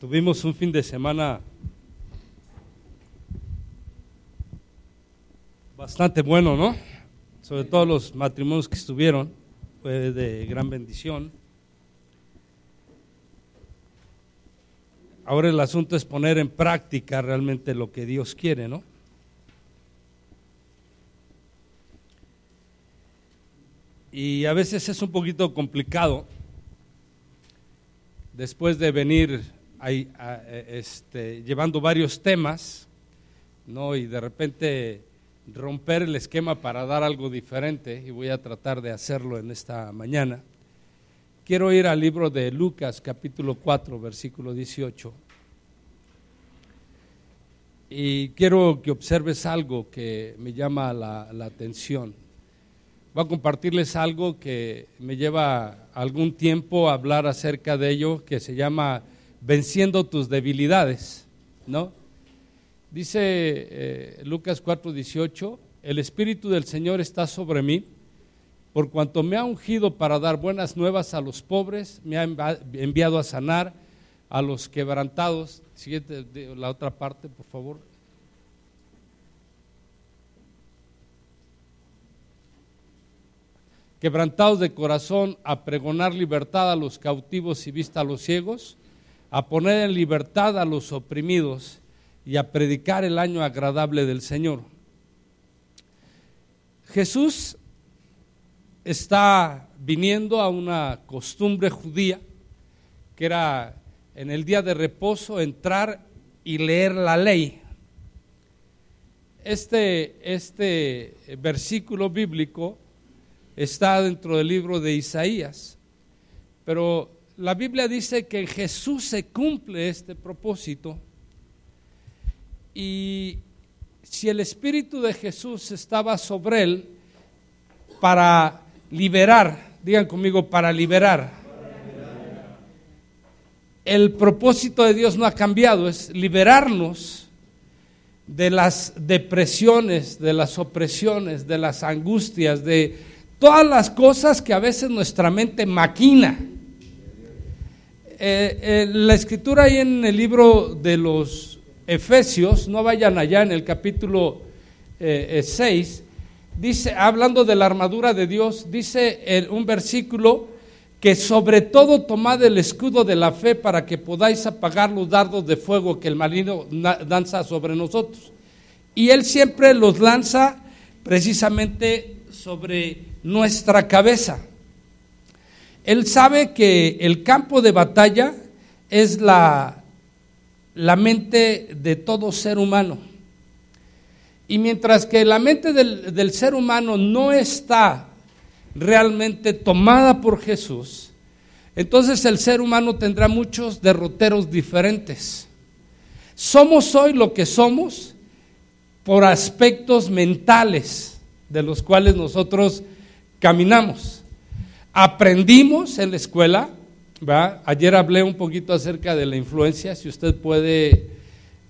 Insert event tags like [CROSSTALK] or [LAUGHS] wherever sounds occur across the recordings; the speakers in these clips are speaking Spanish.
Tuvimos un fin de semana bastante bueno, ¿no? Sobre todo los matrimonios que estuvieron, fue de gran bendición. Ahora el asunto es poner en práctica realmente lo que Dios quiere, ¿no? Y a veces es un poquito complicado después de venir este, llevando varios temas, ¿no? Y de repente romper el esquema para dar algo diferente, y voy a tratar de hacerlo en esta mañana. Quiero ir al libro de Lucas, capítulo 4, versículo 18. Y quiero que observes algo que me llama la, la atención. Voy a compartirles algo que me lleva algún tiempo a hablar acerca de ello, que se llama venciendo tus debilidades, ¿no? Dice eh, Lucas 4:18, el Espíritu del Señor está sobre mí, por cuanto me ha ungido para dar buenas nuevas a los pobres, me ha enviado a sanar a los quebrantados. Siguiente, la otra parte, por favor. Quebrantados de corazón, a pregonar libertad a los cautivos y vista a los ciegos, a poner en libertad a los oprimidos y a predicar el año agradable del Señor. Jesús está viniendo a una costumbre judía que era en el día de reposo entrar y leer la ley. Este, este versículo bíblico está dentro del libro de Isaías, pero la Biblia dice que Jesús se cumple este propósito y si el Espíritu de Jesús estaba sobre él para liberar, digan conmigo, para liberar. El propósito de Dios no ha cambiado, es liberarnos de las depresiones, de las opresiones, de las angustias, de todas las cosas que a veces nuestra mente maquina eh, eh, la escritura ahí en el libro de los Efesios, no vayan allá en el capítulo 6, eh, dice, hablando de la armadura de Dios, dice un versículo que sobre todo tomad el escudo de la fe para que podáis apagar los dardos de fuego que el maligno lanza sobre nosotros. Y él siempre los lanza precisamente sobre nuestra cabeza. Él sabe que el campo de batalla es la, la mente de todo ser humano. Y mientras que la mente del, del, ser humano no está realmente tomada por Jesús, entonces el ser humano tendrá muchos derroteros diferentes. Somos hoy lo que somos por aspectos mentales de los cuales nosotros caminamos aprendimos en la escuela, ayer hablé un poquito acerca de la influencia, si usted puede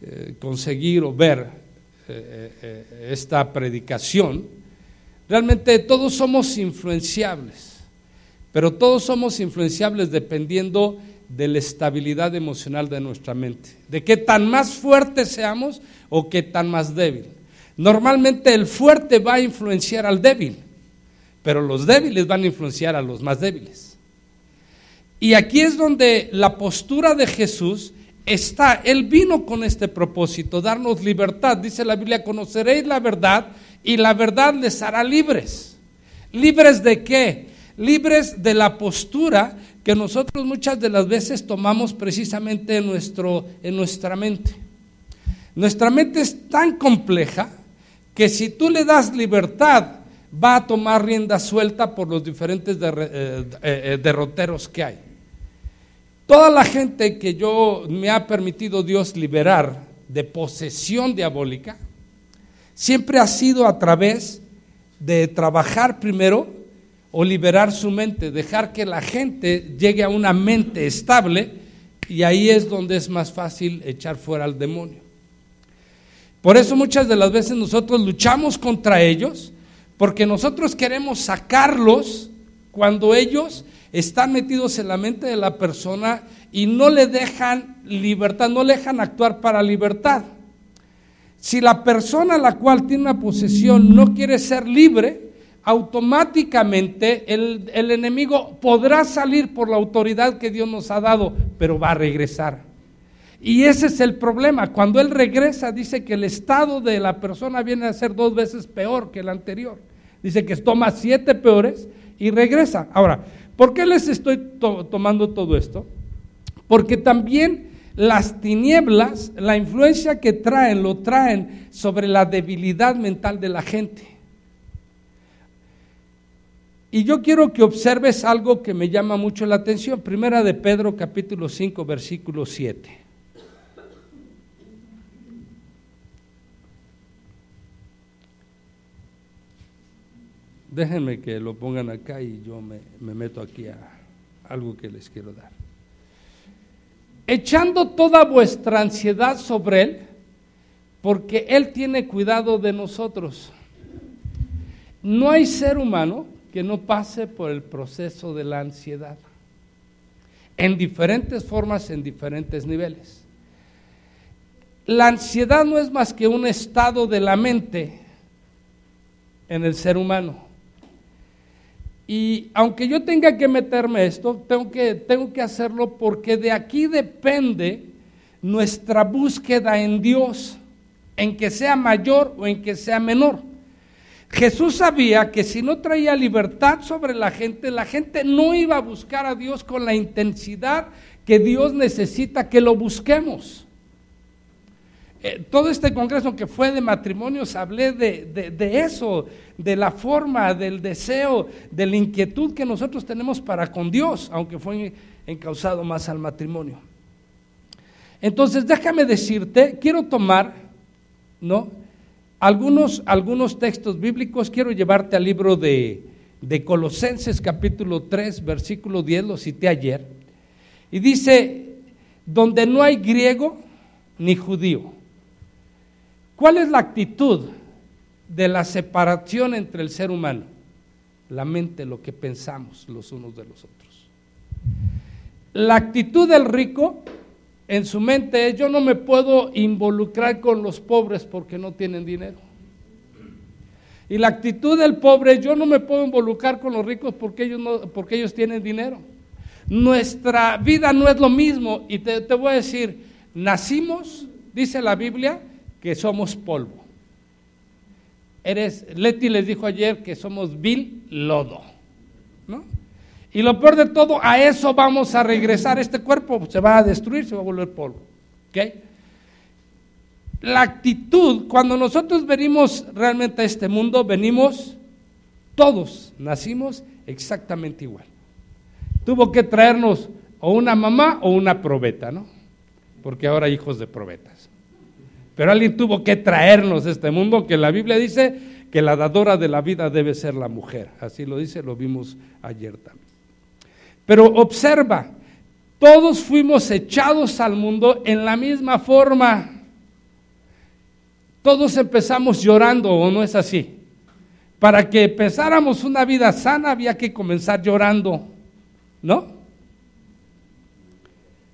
eh, conseguir o ver eh, eh, esta predicación, realmente todos somos influenciables, pero todos somos influenciables dependiendo de la estabilidad emocional de nuestra mente, de qué tan más fuerte seamos o qué tan más débil. Normalmente el fuerte va a influenciar al débil pero los débiles van a influenciar a los más débiles. Y aquí es donde la postura de Jesús está. Él vino con este propósito, darnos libertad. Dice la Biblia, conoceréis la verdad y la verdad les hará libres. ¿Libres de qué? Libres de la postura que nosotros muchas de las veces tomamos precisamente en, nuestro, en nuestra mente. Nuestra mente es tan compleja que si tú le das libertad va a tomar rienda suelta por los diferentes eh, eh, eh, derroteros que hay. Toda la gente que yo me ha permitido Dios liberar de posesión diabólica, siempre ha sido a través de trabajar primero o liberar su mente, dejar que la gente llegue a una mente estable y ahí es donde es más fácil echar fuera al demonio. Por eso muchas de las veces nosotros luchamos contra ellos porque nosotros queremos sacarlos cuando ellos están metidos en la mente de la persona y no le dejan libertad, no le dejan actuar para libertad. Si la persona a la cual tiene una posesión no quiere ser libre, automáticamente el, el, enemigo podrá salir por la autoridad que Dios nos ha dado, pero va a regresar. Y ese es el problema. Cuando él regresa, dice que el estado de la persona viene a ser dos veces peor que el anterior. Dice que toma siete peores y regresa. Ahora, ¿por qué les estoy tomando todo esto? Porque también las tinieblas, la influencia que traen, lo traen sobre la debilidad mental de la gente. Y yo quiero que observes algo que me llama mucho la atención. Primera de Pedro capítulo 5 versículo 7. Déjenme que lo pongan acá y yo me, meto aquí a algo que les quiero dar. Echando toda vuestra ansiedad sobre Él, porque Él tiene cuidado de nosotros. No hay ser humano que no pase por el proceso de la ansiedad, en diferentes formas, en diferentes niveles. La ansiedad no es más que un estado de la mente en el ser humano. Y aunque yo tenga que meterme esto, tengo que, tengo que hacerlo porque de aquí depende nuestra búsqueda en Dios, en que sea mayor o en que sea menor. Jesús sabía que si no traía libertad sobre la gente, la gente no iba a buscar a Dios con la intensidad que Dios necesita que lo busquemos. Eh, todo este congreso que fue de matrimonios, hablé de, eso, de la forma, del deseo, de la inquietud que nosotros tenemos para con Dios, aunque fue encausado más al matrimonio. Entonces, déjame decirte, quiero tomar, ¿no? Algunos, algunos textos bíblicos, quiero llevarte al libro de, de Colosenses capítulo 3, versículo 10, lo cité ayer, y dice, donde no hay griego ni judío ¿Cuál es la actitud de la separación entre el ser humano? La mente, lo que pensamos los unos de los otros. La actitud del rico en su mente es yo no me puedo involucrar con los pobres porque no tienen dinero. Y la actitud del pobre yo no me puedo involucrar con los ricos porque ellos, porque ellos tienen dinero. Nuestra vida no es lo mismo y te voy a decir, nacimos, dice la Biblia, que somos polvo. Eres, Leti les dijo ayer que somos vil lodo. ¿no? Y lo peor de todo, a eso vamos a regresar. Este cuerpo se va a destruir, se va a volver polvo. ¿Okay? La actitud, cuando nosotros venimos realmente a este mundo, venimos todos, nacimos exactamente igual. Tuvo que traernos o una mamá o una probeta, ¿no? Porque ahora hijos de probetas. Pero alguien tuvo que traernos este mundo que la Biblia dice que la dadora de la vida debe ser la mujer. Así lo dice, lo vimos ayer también. Pero observa, todos fuimos echados al mundo en la misma forma. Todos empezamos llorando, ¿o no es así? Para que empezáramos una vida sana había que comenzar llorando, ¿no?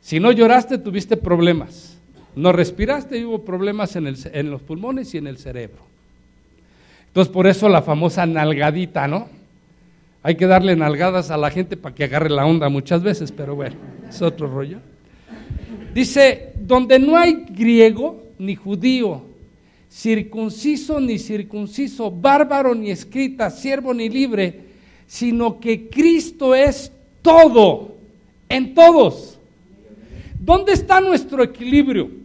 Si no lloraste, tuviste problemas. No respiraste y hubo problemas en, en los pulmones y en el cerebro. Entonces, por eso la famosa nalgadita, ¿no? Hay que darle nalgadas a la gente para que agarre la onda muchas veces, pero bueno, es otro rollo. Dice, donde no hay griego ni judío, circunciso ni circunciso, bárbaro ni escrita, siervo ni libre, sino que Cristo es todo, en todos. ¿Dónde está nuestro equilibrio?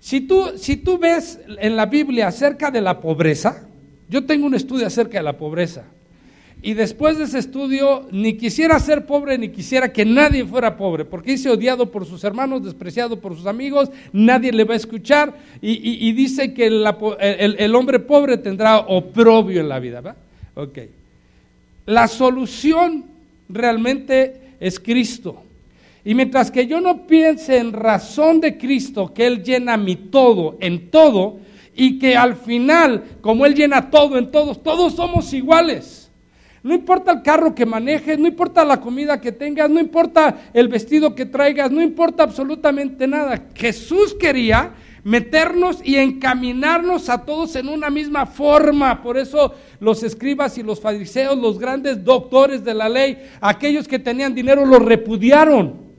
Si tú, si tú ves en la Biblia acerca de la pobreza, yo tengo un estudio acerca de la pobreza. Y después de ese estudio, ni quisiera ser pobre, ni quisiera que nadie fuera pobre, porque dice odiado por sus hermanos, despreciado por sus amigos, nadie le va a escuchar, y, dice que el, hombre pobre tendrá oprobio en la vida. ¿va? Ok. La solución realmente es Cristo. Y mientras que yo no piense en razón de Cristo, que Él llena mi todo en todo, y que al final, como Él llena todo en todos, todos somos iguales. No importa el carro que manejes, no importa la comida que tengas, no importa el vestido que traigas, no importa absolutamente nada. Jesús quería meternos y encaminarnos a todos en una misma forma. Por eso los escribas y los fariseos, los grandes doctores de la ley, aquellos que tenían dinero, los repudiaron,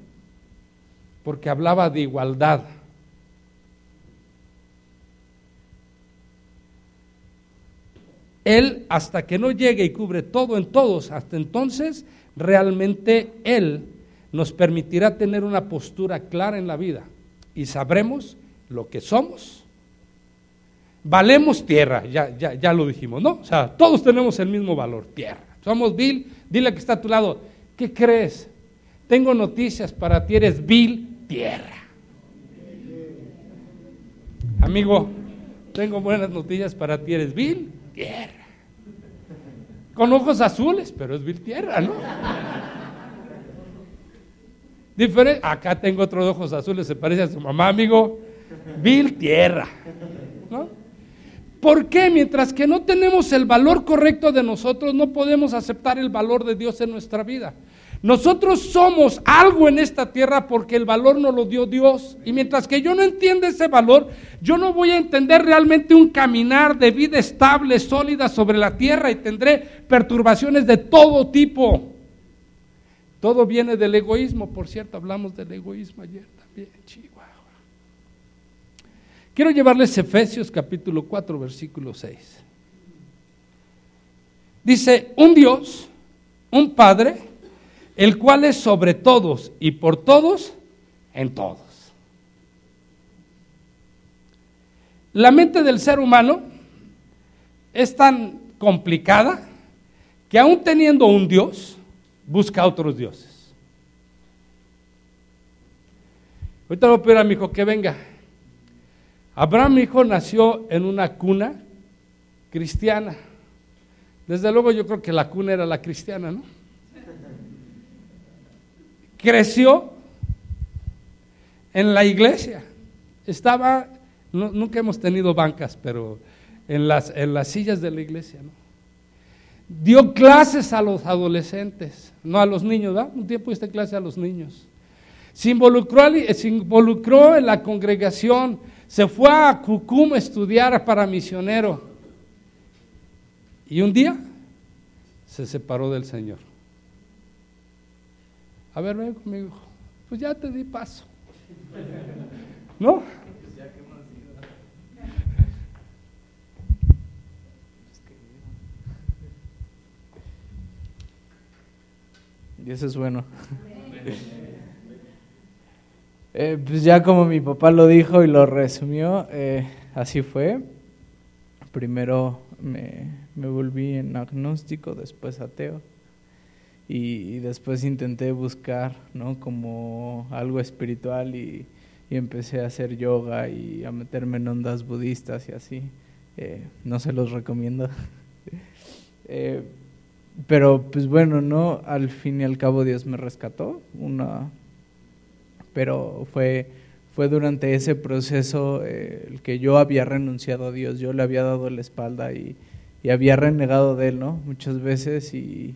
porque hablaba de igualdad. Él, hasta que no llegue y cubre todo en todos, hasta entonces, realmente Él nos permitirá tener una postura clara en la vida y sabremos lo que somos. Valemos tierra, ya, ya, ya lo dijimos, ¿no? O sea, todos tenemos el mismo valor, tierra. Somos vil, dile que está a tu lado, ¿qué crees? Tengo noticias para ti, eres vil tierra. Amigo, tengo buenas noticias para ti, eres vil tierra. Con ojos azules, pero es vil tierra, ¿no? Diferente. Acá tengo otros ojos azules, se parece a su mamá, amigo. Vil tierra. ¿no? ¿Por qué? Mientras que no tenemos el valor correcto de nosotros, no podemos aceptar el valor de Dios en nuestra vida. Nosotros somos algo en esta tierra porque el valor nos lo dio Dios. Y mientras que yo no entienda ese valor, yo no voy a entender realmente un caminar de vida estable, sólida sobre la tierra y tendré perturbaciones de todo tipo. Todo viene del egoísmo, por cierto, hablamos del egoísmo ayer también, Chihuahua. Quiero llevarles Efesios capítulo 4, versículo 6. Dice, un Dios, un Padre, el cual es sobre todos y por todos en todos. La mente del ser humano es tan complicada que aún teniendo un Dios, busca otros dioses. Ahorita voy a pedir a mi hijo que venga. Abraham, mi hijo, nació en una cuna cristiana. Desde luego yo creo que la cuna era la cristiana, ¿no? Creció en la iglesia. Estaba, nunca hemos tenido bancas, pero en las, en las sillas de la iglesia. Dio clases a los adolescentes, no a los niños, ¿verdad? Un tiempo diste clase a los niños. Se involucró, se involucró en la congregación, se fue a Cucum a estudiar para misionero. Y un día se separó del Señor. A ver, ven conmigo. Pues ya te di paso. ¿No? Y eso es bueno. Eh, pues ya como mi papá lo dijo y lo resumió, eh, así fue. Primero me, me volví en agnóstico, después ateo y, después intenté buscar, ¿no? Como algo espiritual y, empecé a hacer yoga y a meterme en ondas budistas y así. Eh, no se los recomiendo. [LAUGHS] Eh, pero pues bueno, ¿no? Al fin y al cabo Dios me rescató, una... pero fue, fue durante ese proceso eh, el que yo había renunciado a Dios, yo le había dado la espalda y, y había renegado de Él, ¿no? Muchas veces y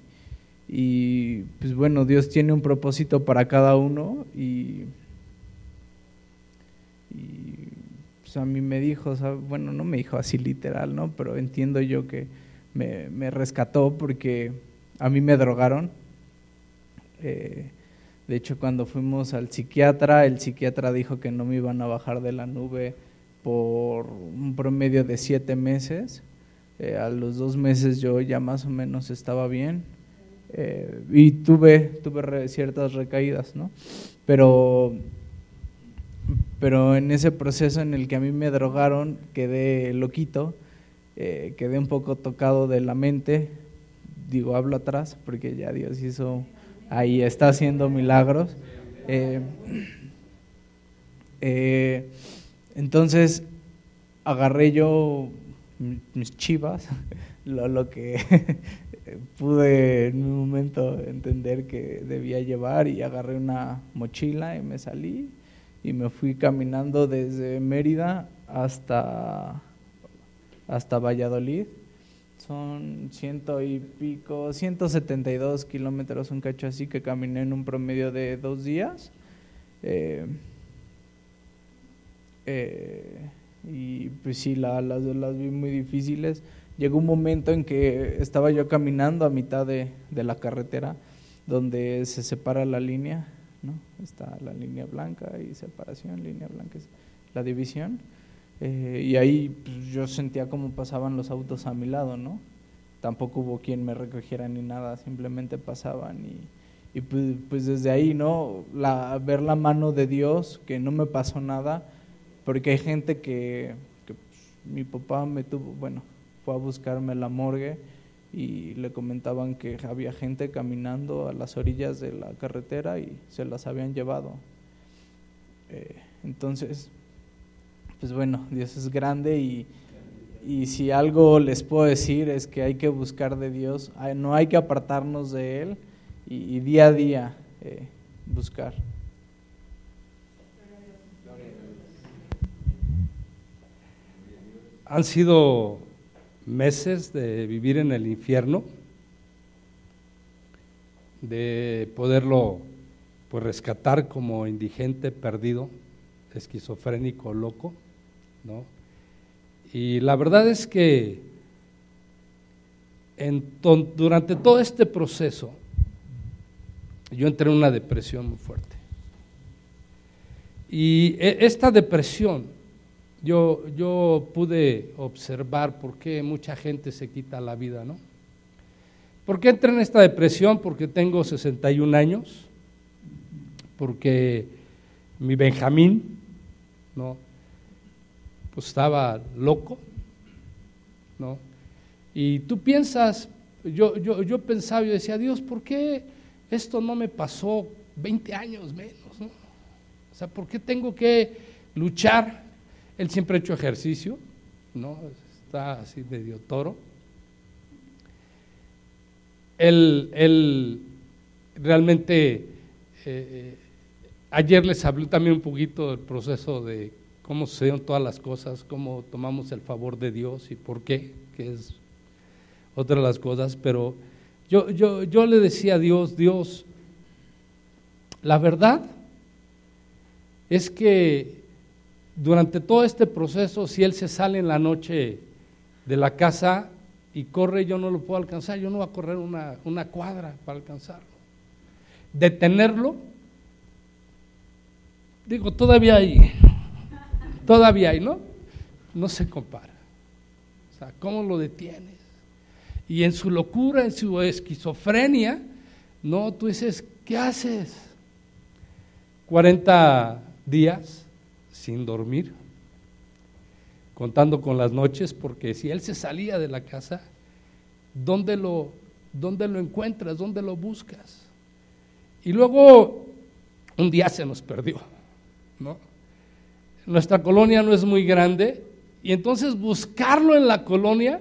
y pues bueno, Dios tiene un propósito para cada uno y, pues a mí me dijo, bueno, no me dijo así literal, ¿no? Pero entiendo yo que me, rescató porque a mí me drogaron. Eh, de hecho, cuando fuimos al psiquiatra, el psiquiatra dijo que no me iban a bajar de la nube por un promedio de siete meses. Eh, a los dos meses yo ya más o menos estaba bien eh, y tuve, tuve ciertas recaídas, ¿no? Pero, pero en ese proceso en el que a mí me drogaron, quedé loquito, eh, quedé un poco tocado de la mente, digo, hablo atrás, porque ya Dios hizo, ahí está haciendo milagros. Eh, entonces agarré yo mis chivas, [LAUGHS] lo, lo que pude en un momento entender que debía llevar y agarré una mochila y me salí y me fui caminando desde Mérida hasta, hasta Valladolid son ciento y pico, 172 kilómetros, un cacho así que caminé en un promedio de dos días. Eh, eh, y pues sí, las, las vi muy difíciles. Llegó un momento en que estaba yo caminando a mitad de, de la carretera donde se separa la línea, ¿no? Está la línea blanca y separación, línea blanca es la división. Eh, y ahí pues, yo sentía cómo pasaban los autos a mi lado, ¿no? Tampoco hubo quien me recogiera ni nada, simplemente pasaban y, y pues, pues, desde ahí, ¿no? La, ver la mano de Dios, que no me pasó nada, porque hay gente que, que pues, mi papá me tuvo, bueno, fue a buscarme a la morgue y le comentaban que había gente caminando a las orillas de la carretera y se las habían llevado. Eh, entonces, pues bueno, Dios es grande y, y, si algo les puedo decir es que hay que buscar de Dios, no hay que apartarnos de Él y, día a día eh, buscar. Han sido meses de vivir en el infierno, de poderlo pues rescatar como indigente, perdido, esquizofrénico, loco, ¿no? Y la verdad es que durante todo este proceso yo entré en una depresión muy fuerte. Y e, esta depresión yo, yo pude observar por qué mucha gente se quita la vida, ¿no? ¿Por qué entré en esta depresión? Porque tengo 61 años, porque mi Benjamín, ¿no? Pues estaba loco, ¿no? Y tú piensas, yo, yo, yo pensaba, yo decía, Dios, ¿por qué esto no me pasó 20 años menos, ¿no? O sea, ¿por qué tengo que luchar él siempre ha hecho ejercicio, ¿no? Está así medio toro. Él, realmente, eh, eh, ayer les hablé también un poquito del proceso de cómo sucedieron todas las cosas, cómo tomamos el favor de Dios y por qué, que es otra de las cosas, pero yo, yo, yo le decía a Dios, Dios, la verdad es que durante todo este proceso, si él se sale en la noche de la casa y corre, yo no lo puedo alcanzar, yo no voy a correr una, una cuadra para alcanzarlo. Detenerlo, digo, todavía hay, todavía hay, ¿no? No se compara. O sea, ¿cómo lo detienes? Y en su locura, en su esquizofrenia, no, tú dices, ¿qué haces? 40 días sin dormir, contando con las noches, porque si él se salía de la casa, ¿dónde lo, dónde lo encuentras? ¿Dónde lo buscas? Y luego un día se nos perdió, ¿no? Nuestra colonia no es muy grande y entonces buscarlo en la colonia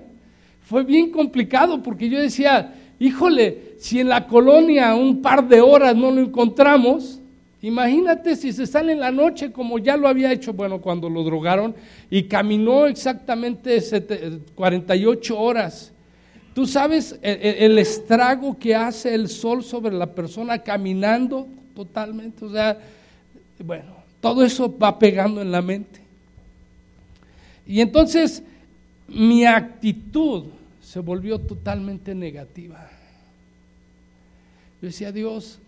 fue bien complicado porque yo decía, híjole, si en la colonia un par de horas no lo encontramos, Imagínate si se sale en la noche como ya lo había hecho, bueno, cuando lo drogaron y caminó exactamente 48 horas. Tú sabes el, estrago que hace el sol sobre la persona caminando totalmente, o sea, bueno, todo eso va pegando en la mente. Y entonces mi actitud se volvió totalmente negativa. Yo decía, Dios,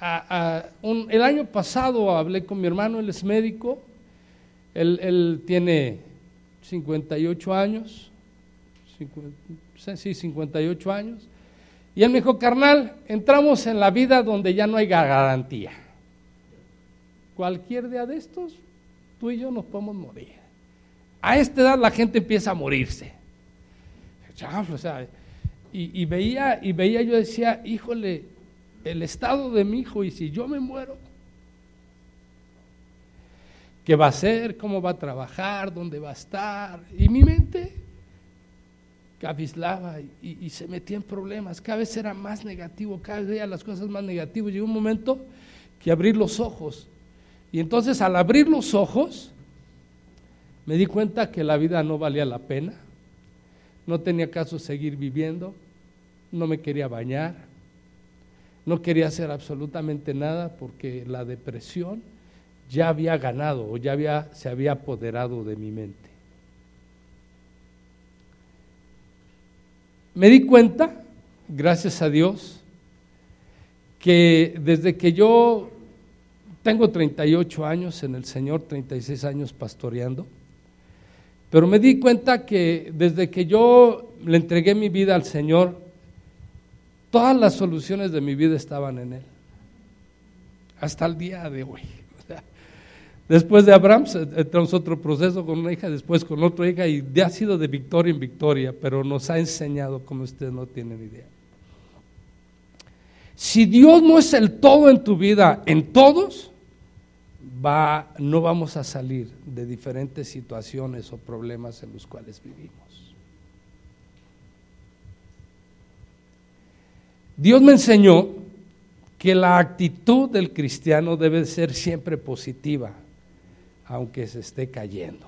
el año pasado hablé con mi hermano, él es médico, él, tiene 58 años, sí, 58 años, y él me dijo, carnal, entramos en la vida donde ya no hay garantía. Cualquier día de estos, tú y yo nos podemos morir. A esta edad la gente empieza a morirse. y, y, veía, y veía, yo decía, híjole, el estado de mi hijo y si yo me muero, ¿qué va a hacer? ¿Cómo va a trabajar? ¿Dónde va a estar? Y mi mente cabislaba y, se metía en problemas. Cada vez era más negativo, cada vez veía las cosas más negativas. Llegó un momento que abrí los ojos. Y entonces al abrir los ojos, me di cuenta que la vida no valía la pena, no tenía caso seguir viviendo, no me quería bañar, no quería hacer absolutamente nada porque la depresión ya había ganado o ya había, se había apoderado de mi mente. Me di cuenta, gracias a Dios, que desde que yo tengo 38 años en el Señor, 36 años pastoreando, pero me di cuenta que desde que yo le entregué mi vida al Señor, todas las soluciones de mi vida estaban en Él. Hasta el día de hoy. [LAUGHS] Después de Abraham entramos otro proceso con una hija, después con otra hija y ha sido de victoria en victoria, pero nos ha enseñado como ustedes no tienen idea. Si Dios no es el todo en tu vida, en todos, no vamos a salir de diferentes situaciones o problemas en los cuales vivimos. Dios me enseñó que la actitud del cristiano debe ser siempre positiva aunque se esté cayendo.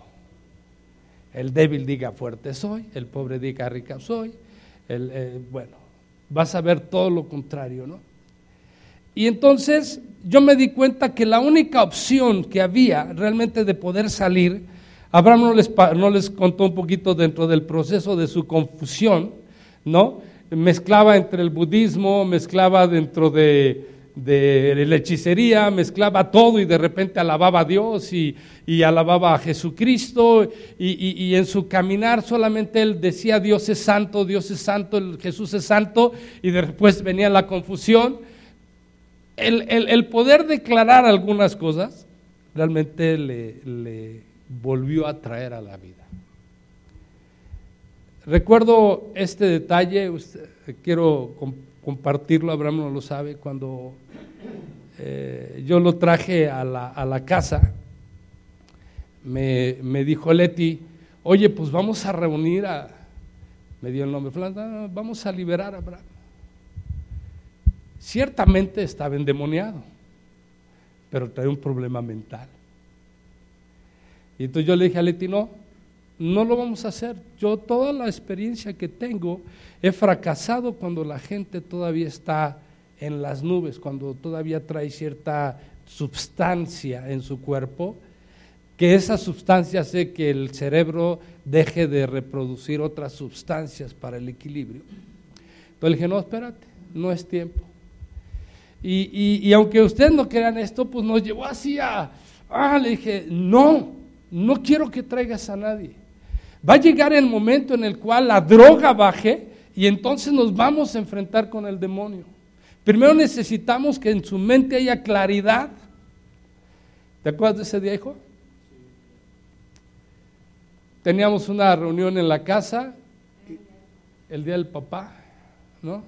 El débil diga fuerte soy, el pobre diga rica soy, el, eh, bueno, vas a ver todo lo contrario, ¿no? Y entonces yo me di cuenta que la única opción que había realmente de poder salir, Abraham no les, no les contó un poquito dentro del proceso de su confusión, ¿no? Mezclaba entre el budismo, mezclaba dentro de, de la hechicería, mezclaba todo y de repente alababa a Dios y, alababa a Jesucristo y, en su caminar solamente él decía Dios es santo, Dios es santo, Jesús es santo y después venía la confusión. El, poder declarar algunas cosas realmente le, volvió a traer a la vida. Recuerdo este detalle, quiero compartirlo, Abraham no lo sabe, cuando eh, yo lo traje a la, casa, me, dijo Leti, oye, pues vamos a reunir a, me dio el nombre, vamos a liberar a Abraham. Ciertamente estaba endemoniado, pero trae un problema mental. Y entonces yo le dije a Leti, no, no lo vamos a hacer. Yo toda la experiencia que tengo he fracasado cuando la gente todavía está en las nubes, cuando todavía trae cierta sustancia en su cuerpo, que esa sustancia hace que el cerebro deje de reproducir otras sustancias para el equilibrio. Entonces dije, no, espérate, no es tiempo. Y, y aunque ustedes no crean esto, pues nos llevó así a, ah, le dije, no, no quiero que traigas a nadie. Va a llegar el momento en el cual la droga baje y entonces nos vamos a enfrentar con el demonio. Primero necesitamos que en su mente haya claridad. ¿Te acuerdas de ese día, hijo? Teníamos una reunión en la casa, el día del papá, ¿no?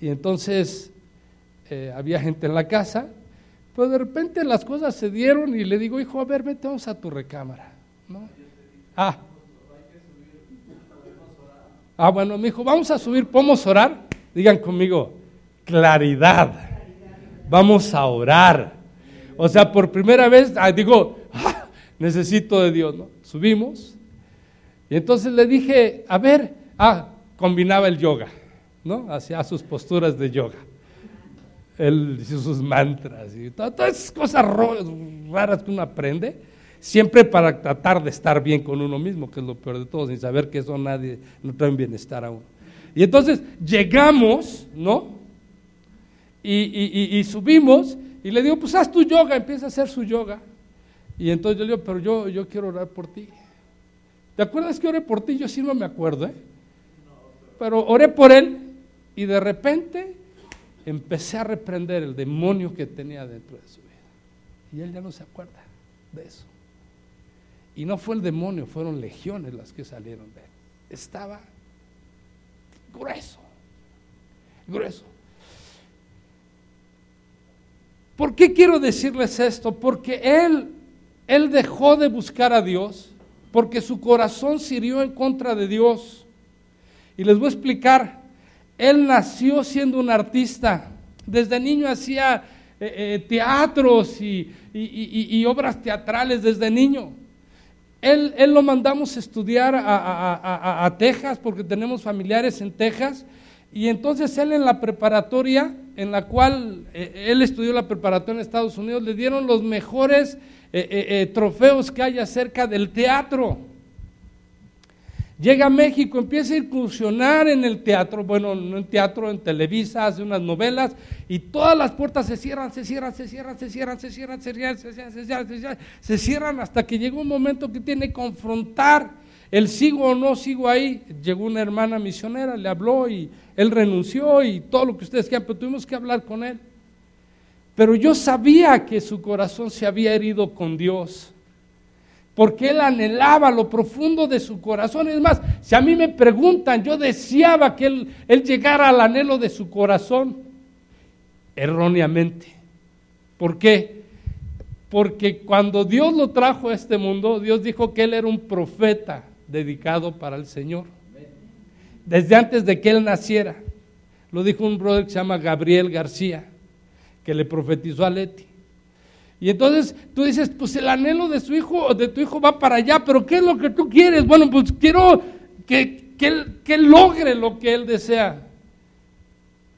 Y entonces eh, había gente en la casa, pero de repente las cosas se dieron y le digo, hijo, a ver, vete, vamos a tu recámara, ¿no? Ah, Ah, bueno, me dijo, vamos a subir, ¿podemos orar? Digan conmigo, claridad. Vamos a orar. O sea, por primera vez, ah, digo, ah, necesito de Dios, ¿no? Subimos. Y entonces le dije, a ver, ah, combinaba el yoga, ¿no? Hacía sus posturas de yoga. Él sus mantras y todas esas cosas raras que uno aprende siempre para tratar de estar bien con uno mismo, que es lo peor de todo, sin saber que eso nadie, no trae bienestar a uno. Y entonces llegamos, ¿no? Y, subimos y le digo, pues haz tu yoga, empieza a hacer su yoga. Y entonces yo le digo, pero yo, yo quiero orar por ti. ¿Te acuerdas que oré por ti? Yo sí no me acuerdo, ¿eh? Pero oré por él y de repente empecé a reprender el demonio que tenía dentro de su vida. Y él ya no se acuerda de eso. Y no fue el demonio, fueron legiones las que salieron de él. Estaba grueso, grueso. ¿Por qué quiero decirles esto? Porque él, él dejó de buscar a Dios, porque su corazón sirió en contra de Dios. Y les voy a explicar, él nació siendo un artista. Desde niño hacía eh, eh, teatros y obras teatrales desde niño. Él, él lo mandamos estudiar a, a- a- a Texas porque tenemos familiares en Texas. Y entonces él en la preparatoria, en la cual eh, él estudió la preparatoria en Estados Unidos, le dieron los mejores eh, eh, eh, trofeos que hay acerca del teatro. Llega a México, empieza a incursionar en el teatro, bueno, no en teatro, en Televisa, hace unas novelas, y todas las puertas se cierran, se cierran, se cierran, se cierran, se cierran, se cierran, se cierran, se cierran, se cierran, se cierran hasta que llegó un momento que tiene que confrontar el sigo o no sigo ahí. Llegó una hermana misionera, le habló y él renunció y todo lo que ustedes quieran, pero tuvimos que hablar con él. Pero yo sabía que su corazón se había herido con Dios porque él anhelaba lo profundo de su corazón. Es más, si a mí me preguntan, yo deseaba que él, él llegara al anhelo de su corazón, erróneamente. ¿Por qué? Porque cuando Dios lo trajo a este mundo, Dios dijo que él era un profeta dedicado para el Señor. Desde antes de que él naciera. Lo dijo un brother que se llama Gabriel García, que le profetizó a Leti. Y entonces tú dices, pues el anhelo de su hijo, de tu hijo va para allá, pero ¿qué es lo que tú quieres? Bueno, pues quiero que, que él, logre lo que él desea.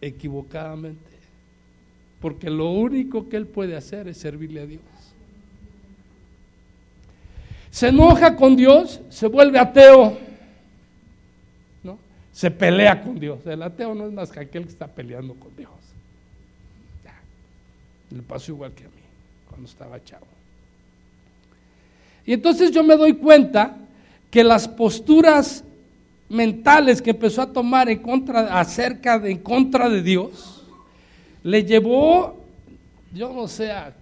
Equivocadamente. Porque lo único que él puede hacer es servirle a Dios. Se enoja con Dios, se vuelve ateo. ¿no? Se pelea con Dios. El ateo no es más que aquel que está peleando con Dios. Le pasó igual que a mí cuando estaba chavo. Y entonces yo me doy cuenta que las posturas mentales que empezó a tomar en contra, acerca de, en contra de Dios, le llevó, yo no sé a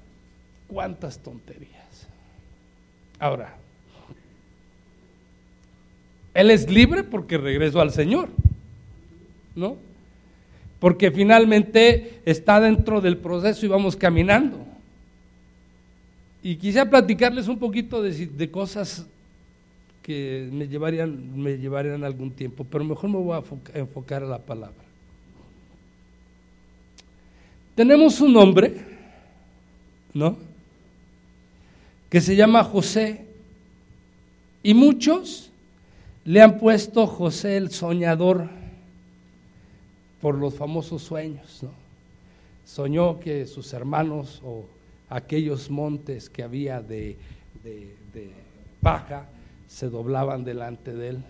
cuántas tonterías. Ahora, él es libre porque regresó al Señor, ¿no? Porque finalmente está dentro del proceso y vamos caminando. Y quisiera platicarles un poquito de, cosas que me llevarían, me llevarían algún tiempo, pero mejor me voy a enfocar a la palabra. Tenemos un hombre, ¿no? Que se llama José, y muchos le han puesto José el soñador por los famosos sueños, ¿no? Soñó que sus hermanos o aquellos montes que había de, de, paja se doblaban delante de él.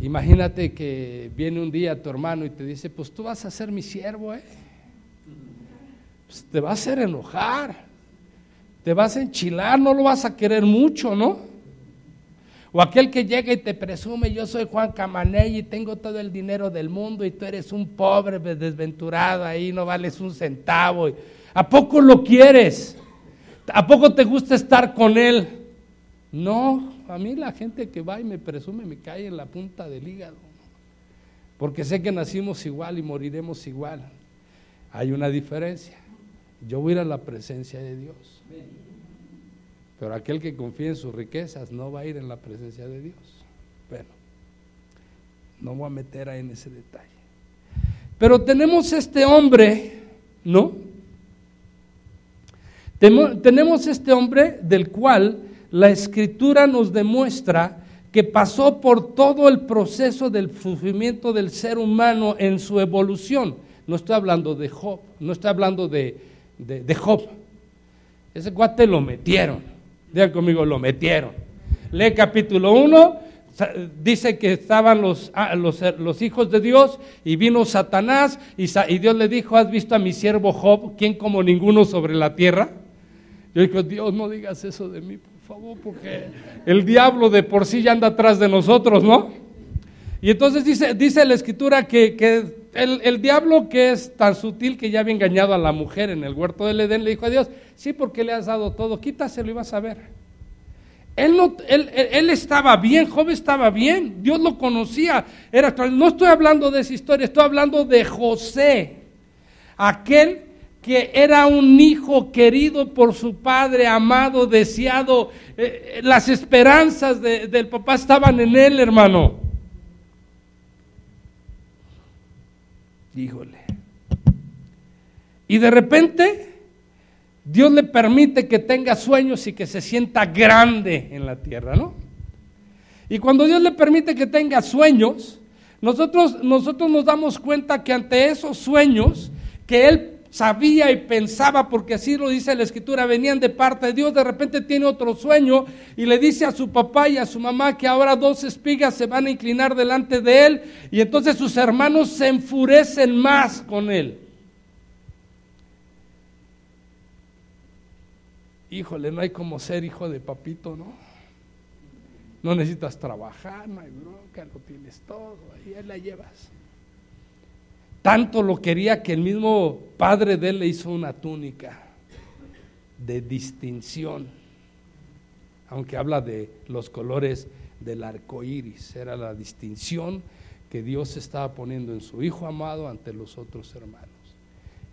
Imagínate que viene un día tu hermano y te dice, pues tú vas a ser mi siervo, ¿eh? Pues te va a hacer enojar, te vas a enchilar, no lo vas a querer mucho, ¿no? O aquel que llega y te presume, yo soy Juan Camaney y tengo todo el dinero del mundo y tú eres un pobre desventurado ahí, no vales un centavo. ¿A poco lo quieres? ¿A poco te gusta estar con él? No, a mí la gente que va y me presume me cae en la punta del hígado. Porque sé que nacimos igual y moriremos igual. Hay una diferencia. Yo voy a ir a la presencia de Dios. Pero aquel que confía en sus riquezas no va a ir en la presencia de Dios. Bueno, no voy a meter ahí en ese detalle. Pero tenemos este hombre, ¿no? Tenemos este hombre del cual la escritura nos demuestra que pasó por todo el proceso del sufrimiento del ser humano en su evolución. No estoy hablando de Job, no estoy hablando de, de, de Job. Ese cuate lo metieron. Digan conmigo, lo metieron. Lee capítulo 1, dice que estaban los, los, los, hijos de Dios y vino Satanás y, y Dios le dijo, ¿has visto a mi siervo Job, quien como ninguno sobre la tierra? Yo digo, Dios, no digas eso de mí, por favor, porque el diablo de por sí ya anda atrás de nosotros, ¿no? Y entonces dice, dice la escritura que, que el, el, diablo que es tan sutil que ya había engañado a la mujer en el huerto del Edén, le dijo a Dios, sí, porque le has dado todo, quítaselo y vas a ver. Él, no, él, él, estaba bien, Job estaba bien, Dios lo conocía. Era, no estoy hablando de esa historia, estoy hablando de José, aquel que era un hijo querido por su padre, amado, deseado. Eh, las esperanzas de, del papá estaban en él, hermano. Híjole. Y de repente Dios le permite que tenga sueños y que se sienta grande en la tierra, ¿no? Y cuando Dios le permite que tenga sueños, nosotros, nosotros nos damos cuenta que ante esos sueños que Él sabía y pensaba, porque así lo dice la escritura, venían de parte de Dios, de repente tiene otro sueño y le dice a su papá y a su mamá que ahora dos espigas se van a inclinar delante de él y entonces sus hermanos se enfurecen más con él. híjole, no hay como ser hijo de papito, ¿no? No necesitas trabajar, no hay bronca, lo tienes todo, ahí la llevas. Tanto lo quería que el mismo padre de él le hizo una túnica de distinción, aunque habla de los colores del arco iris, era la distinción que Dios estaba poniendo en su hijo amado ante los otros hermanos.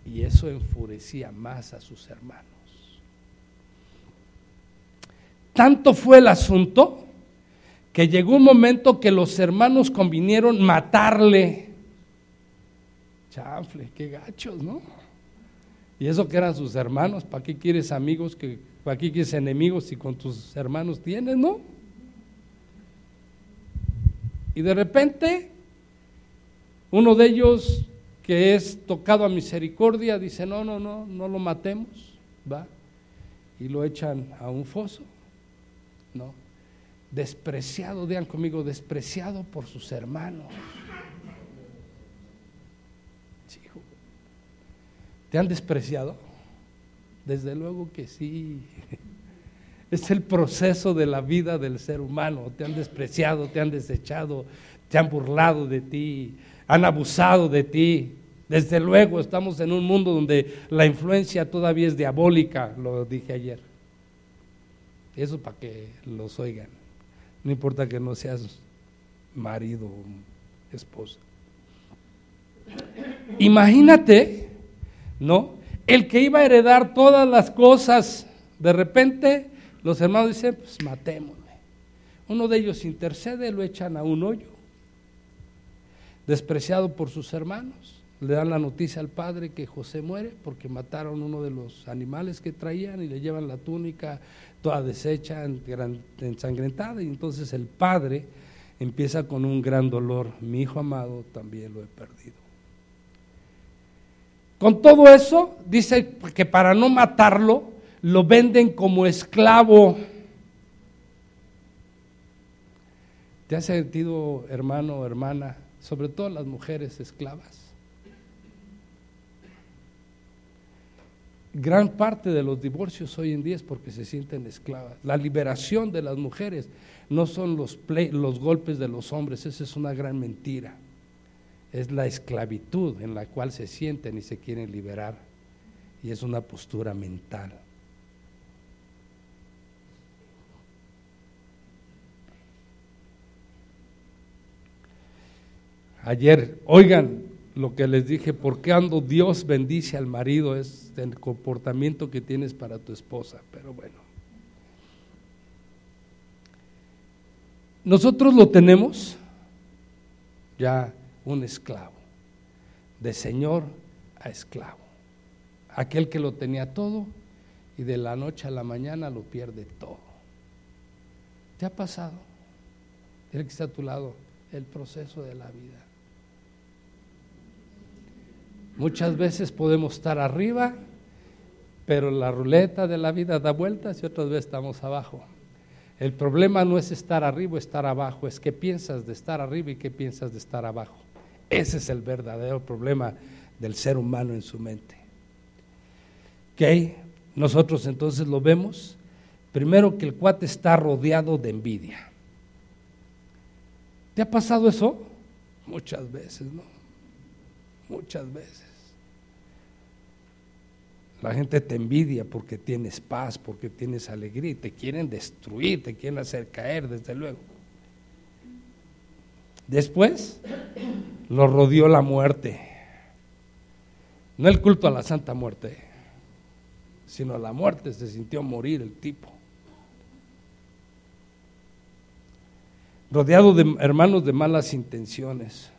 Y eso enfurecía más a sus hermanos. Tanto fue el asunto que llegó un momento que los hermanos convinieron matarle. Chanfle, qué gachos, ¿no? Y eso que eran sus hermanos, ¿para qué quieres amigos, que, para qué quieres enemigos si con tus hermanos tienes, no? Y de repente, uno de ellos que es tocado a misericordia dice, no, no, no, no lo matemos, va, y lo echan a un foso. ¿no? Despreciado, digan conmigo, despreciado por sus hermanos. ¿Te han despreciado? Desde luego que sí. [LAUGHS] Es el proceso de la vida del ser humano. Te han despreciado, te han desechado, te han burlado de ti, han abusado de ti. Desde luego estamos en un mundo donde la influencia todavía es diabólica, lo dije ayer. Eso para que los oigan. No importa que no seas marido o esposa. Imagínate, ¿no? El que iba a heredar todas las cosas, de repente los hermanos dicen, pues matémosle. Uno de ellos intercede, lo echan a un hoyo, despreciado por sus hermanos. Le dan la noticia al padre que José muere porque mataron uno de los animales que traían y le llevan la túnica, toda deshecha, ensangrentada, y entonces el padre empieza con un gran dolor, mi hijo amado también lo he perdido. Con todo eso, dice que para no matarlo, lo venden como esclavo. ¿Te has sentido, hermano o hermana, sobre todo las mujeres esclavas? gran parte de los divorcios hoy en día es porque se sienten esclavas. La liberación de las mujeres no son los, los golpes de los hombres, esa es una gran mentira. Es la esclavitud en la cual se sienten y se quieren liberar. Y es una postura mental. Ayer, oigan, lo que les dije, ¿por qué ando Dios bendice al marido? Es el comportamiento que tienes para tu esposa, pero bueno. Nosotros lo tenemos ya un esclavo, de señor a esclavo. Aquel que lo tenía todo y de la noche a la mañana lo pierde todo. ¿Te ha pasado? Tiene que estar a tu lado el proceso de la vida. Muchas veces podemos estar arriba, pero la ruleta de la vida da vueltas y otras veces estamos abajo. El problema no es estar arriba o estar abajo, es qué piensas de estar arriba y qué piensas de estar abajo. Ese es el verdadero problema del ser humano en su mente. ¿Ok? Nosotros entonces lo vemos. Primero que el cuate está rodeado de envidia. ¿Te ha pasado eso? Muchas veces, ¿no? Muchas veces. La gente te envidia porque tienes paz, porque tienes alegría y te quieren destruir, te quieren hacer caer, desde luego. Después lo rodeó la muerte. No el culto a la Santa Muerte, sino a la muerte. Se sintió morir el tipo. Rodeado de hermanos de malas intenciones.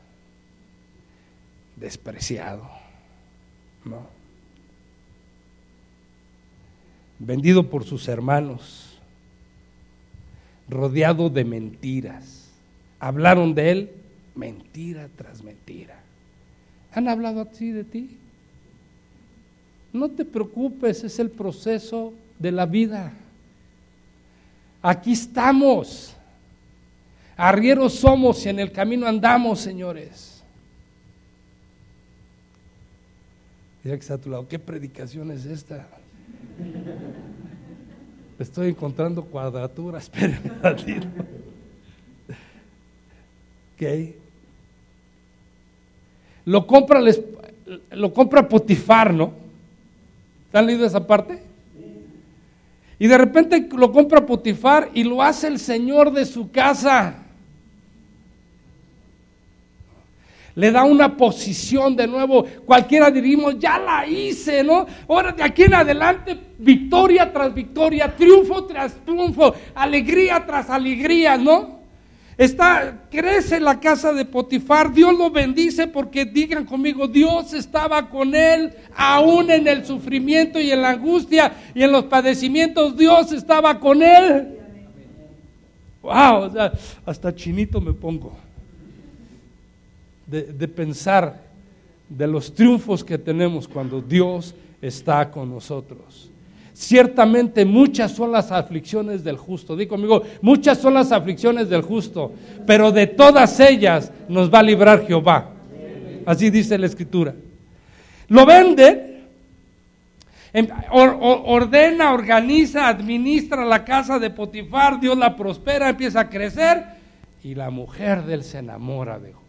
Despreciado. Vendido por sus hermanos, rodeado de mentiras. Hablaron de él mentira tras mentira. ¿Han hablado así de ti? No te preocupes, es el proceso de la vida. Aquí estamos. Arrieros somos y en el camino andamos, señores. Mira que está a tu lado. ¿Qué predicación es esta? Estoy encontrando cuadraturas. [LAUGHS] Espérenme Ok. Lo compra, lo compra Potifar, ¿no? ¿Han leído esa parte? Y de repente lo compra Potifar y lo hace el señor de su casa. Le da una posición de nuevo. Cualquiera diríamos, ya la hice, ¿no? Ahora de aquí en adelante, victoria tras victoria, triunfo tras triunfo, alegría tras alegría, ¿no? Está, crece la casa de Potifar, Dios lo bendice porque digan conmigo, Dios estaba con él aún en el sufrimiento y en la angustia y en los padecimientos, Dios estaba con él. Wow, hasta chinito me pongo de, de pensar de los triunfos que tenemos cuando Dios está con nosotros. Ciertamente muchas son las aflicciones del justo. Di conmigo, muchas son las aflicciones del justo, pero de todas ellas nos va a librar Jehová. Así dice la escritura. Lo vende, em, ordena, organiza, administra la casa de Potifar, Dios la prospera, empieza a crecer y la mujer de él se enamora de.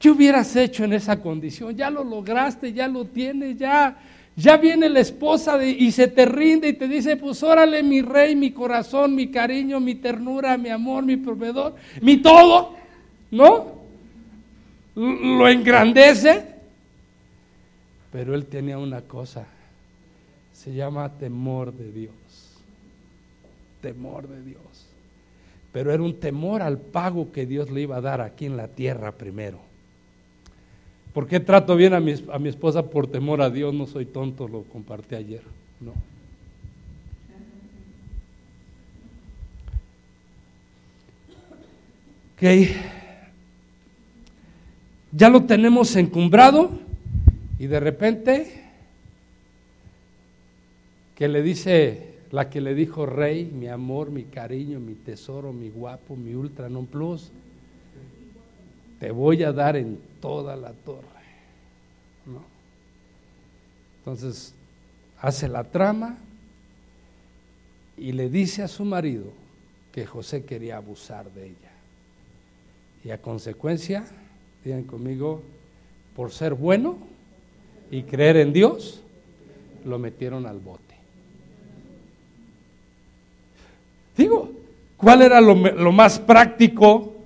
¿Qué hubieras hecho en esa condición? Ya lo lograste, ya lo tienes, ya, ya viene la esposa y se te rinde y te dice, pues órale mi rey, mi corazón, mi cariño, mi ternura, mi amor, mi proveedor, mi todo, ¿no? Lo engrandece. Pero él tenía una cosa, se llama temor de Dios. Temor de Dios. Pero era un temor al pago que Dios le iba a dar aquí en la tierra primero. ¿Por qué trato bien a mi, a mi esposa por temor a Dios? No soy tonto, lo compartí ayer. No. Ok. Ya lo tenemos encumbrado y de repente que le dice la que le dijo rey, mi amor, mi cariño, mi tesoro, mi guapo, mi ultra non plus, te voy a dar en toda la torre. Entonces, hace la trama y le dice a su marido que José quería abusar de ella. Y a consecuencia, digan conmigo, por ser bueno y creer en Dios, lo metieron al bote. Digo, ¿cuál era lo, lo más práctico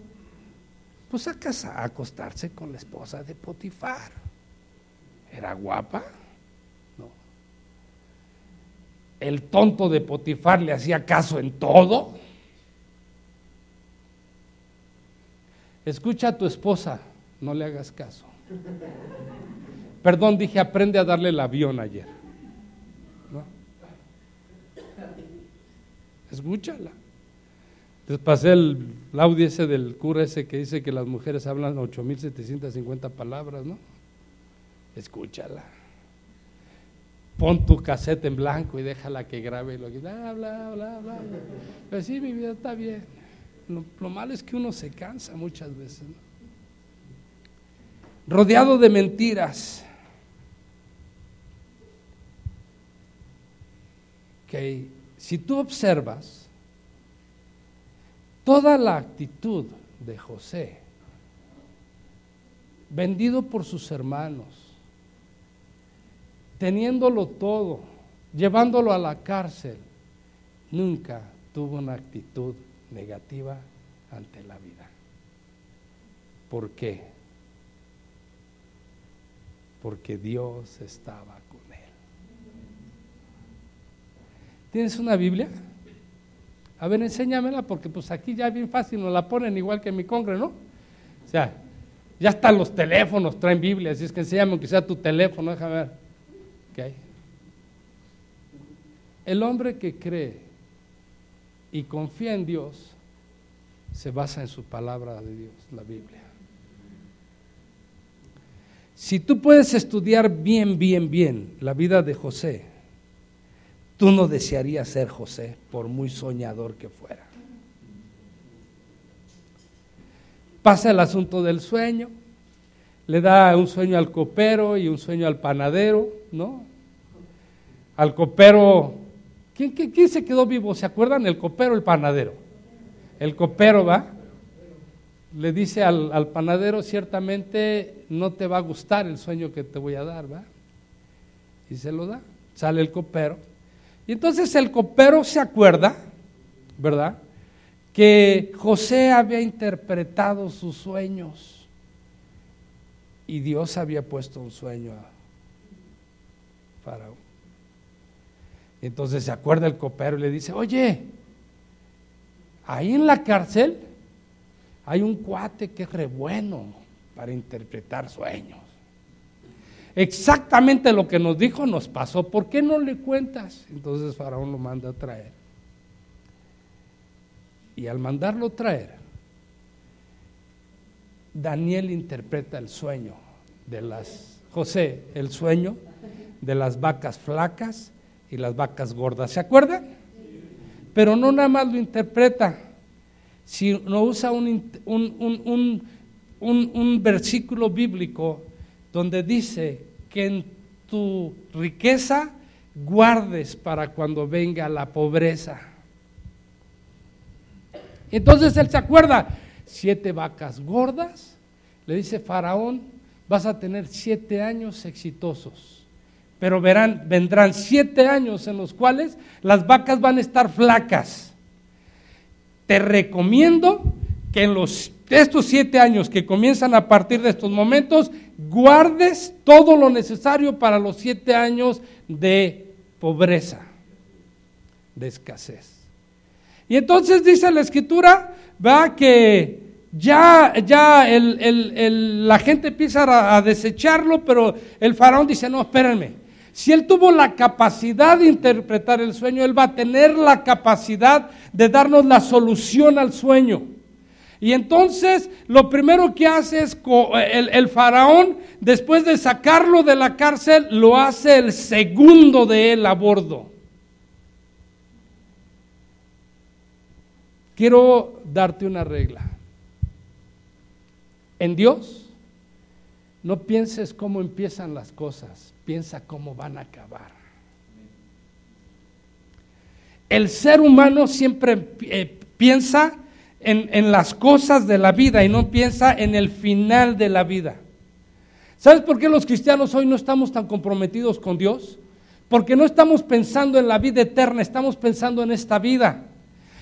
pues a, a acostarse con la esposa de Potifar. ¿Era guapa? No. ¿El tonto de Potifar le hacía caso en todo? Escucha a tu esposa, no le hagas caso. Perdón, dije, aprende a darle el avión ayer. ¿No? Escúchala. Entonces pasé el, audio ese del cura ese que dice que las mujeres hablan 8.750 palabras, ¿no? Escúchala. Pon tu cassette en blanco y déjala que grabe lo que bla, bla, bla, bla. Pues sí, mi vida está bien. Lo, malo es que uno se cansa muchas veces. ¿no? Rodeado de mentiras. Que si tú observas, Toda la actitud de José, vendido por sus hermanos, teniéndolo todo, llevándolo a la cárcel, nunca tuvo una actitud negativa ante la vida. ¿Por qué? Porque Dios estaba con él. ¿Tienes una Biblia? A ver, enséñamela porque pues aquí ya bien fácil nos la ponen igual que en mi congre, ¿no? O sea, Ya están los teléfonos, traen Biblia, así es que enséñame que sea tu teléfono, déjame ver. Okay. El hombre que cree y confía en Dios se basa en su palabra de Dios, la Biblia. Si tú puedes estudiar bien, bien, bien la vida de José, tú no desearías ser José, por muy soñador que fuera. Pasa el asunto del sueño, le da un sueño al copero y un sueño al panadero, ¿no? Al copero, ¿quién, se quedó vivo? ¿Se acuerdan? El copero, el panadero. El copero va, le dice al, al, panadero, ciertamente no te va a gustar el sueño que te voy a dar, ¿va? Y se lo da. Sale el copero. Y entonces el copero se acuerda, ¿verdad? que José había interpretado sus sueños y Dios había puesto un sueño a Faraón. Entonces se acuerda el copero y le dice, oye, ahí en la cárcel hay un cuate que es re bueno para interpretar sueños. Exactamente lo que nos dijo nos pasó, ¿por qué no le cuentas? Entonces Faraón lo manda a traer. Y al mandarlo traer, Daniel interpreta el sueño de las, José, el sueño de las vacas flacas y las vacas gordas. ¿Se acuerdan? Pero no nada más lo interpreta, sino usa un, un, un, un versículo bíblico donde dice que en tu riqueza guardes para cuando venga la pobreza. Entonces él se acuerda, siete vacas gordas, le dice Faraón, vas a tener siete años exitosos, pero verán, vendrán siete años en los cuales las vacas van a estar flacas. Te recomiendo que en los, estos siete años que comienzan a partir de estos momentos, guardes todo lo necesario para los siete años de pobreza, de escasez. Y entonces dice la escritura, va que ya, ya la gente empieza a, desecharlo, pero el faraón dice, no, espérenme. Si él tuvo la capacidad de interpretar el sueño, él va a tener la capacidad de darnos la solución al sueño. Y entonces lo primero que hace es el, el, faraón, después de sacarlo de la cárcel, lo hace el segundo de él a bordo. Quiero darte una regla. En Dios, no pienses cómo empiezan las cosas, piensa cómo van a acabar. El ser humano siempre eh, piensa en, en las cosas de la vida y no piensa en el final de la vida. ¿Sabes por qué los cristianos hoy no estamos tan comprometidos con Dios? Porque no estamos pensando en la vida eterna, estamos pensando en esta vida.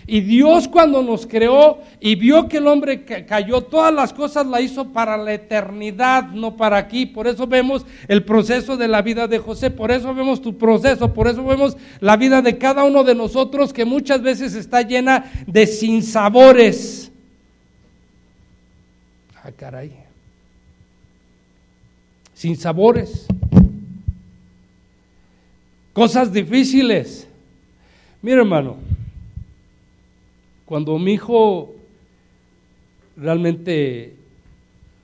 Y Dios cuando nos creó y vio que el hombre cayó, todas las cosas la hizo para la eternidad, no para aquí. Por eso vemos el proceso de la vida de José, por eso vemos tu proceso, por eso vemos la vida de cada uno de nosotros que muchas veces está llena de sinsabores. Ah, caray. Sinsabores. Cosas difíciles. Mira, hermano cuando mi hijo realmente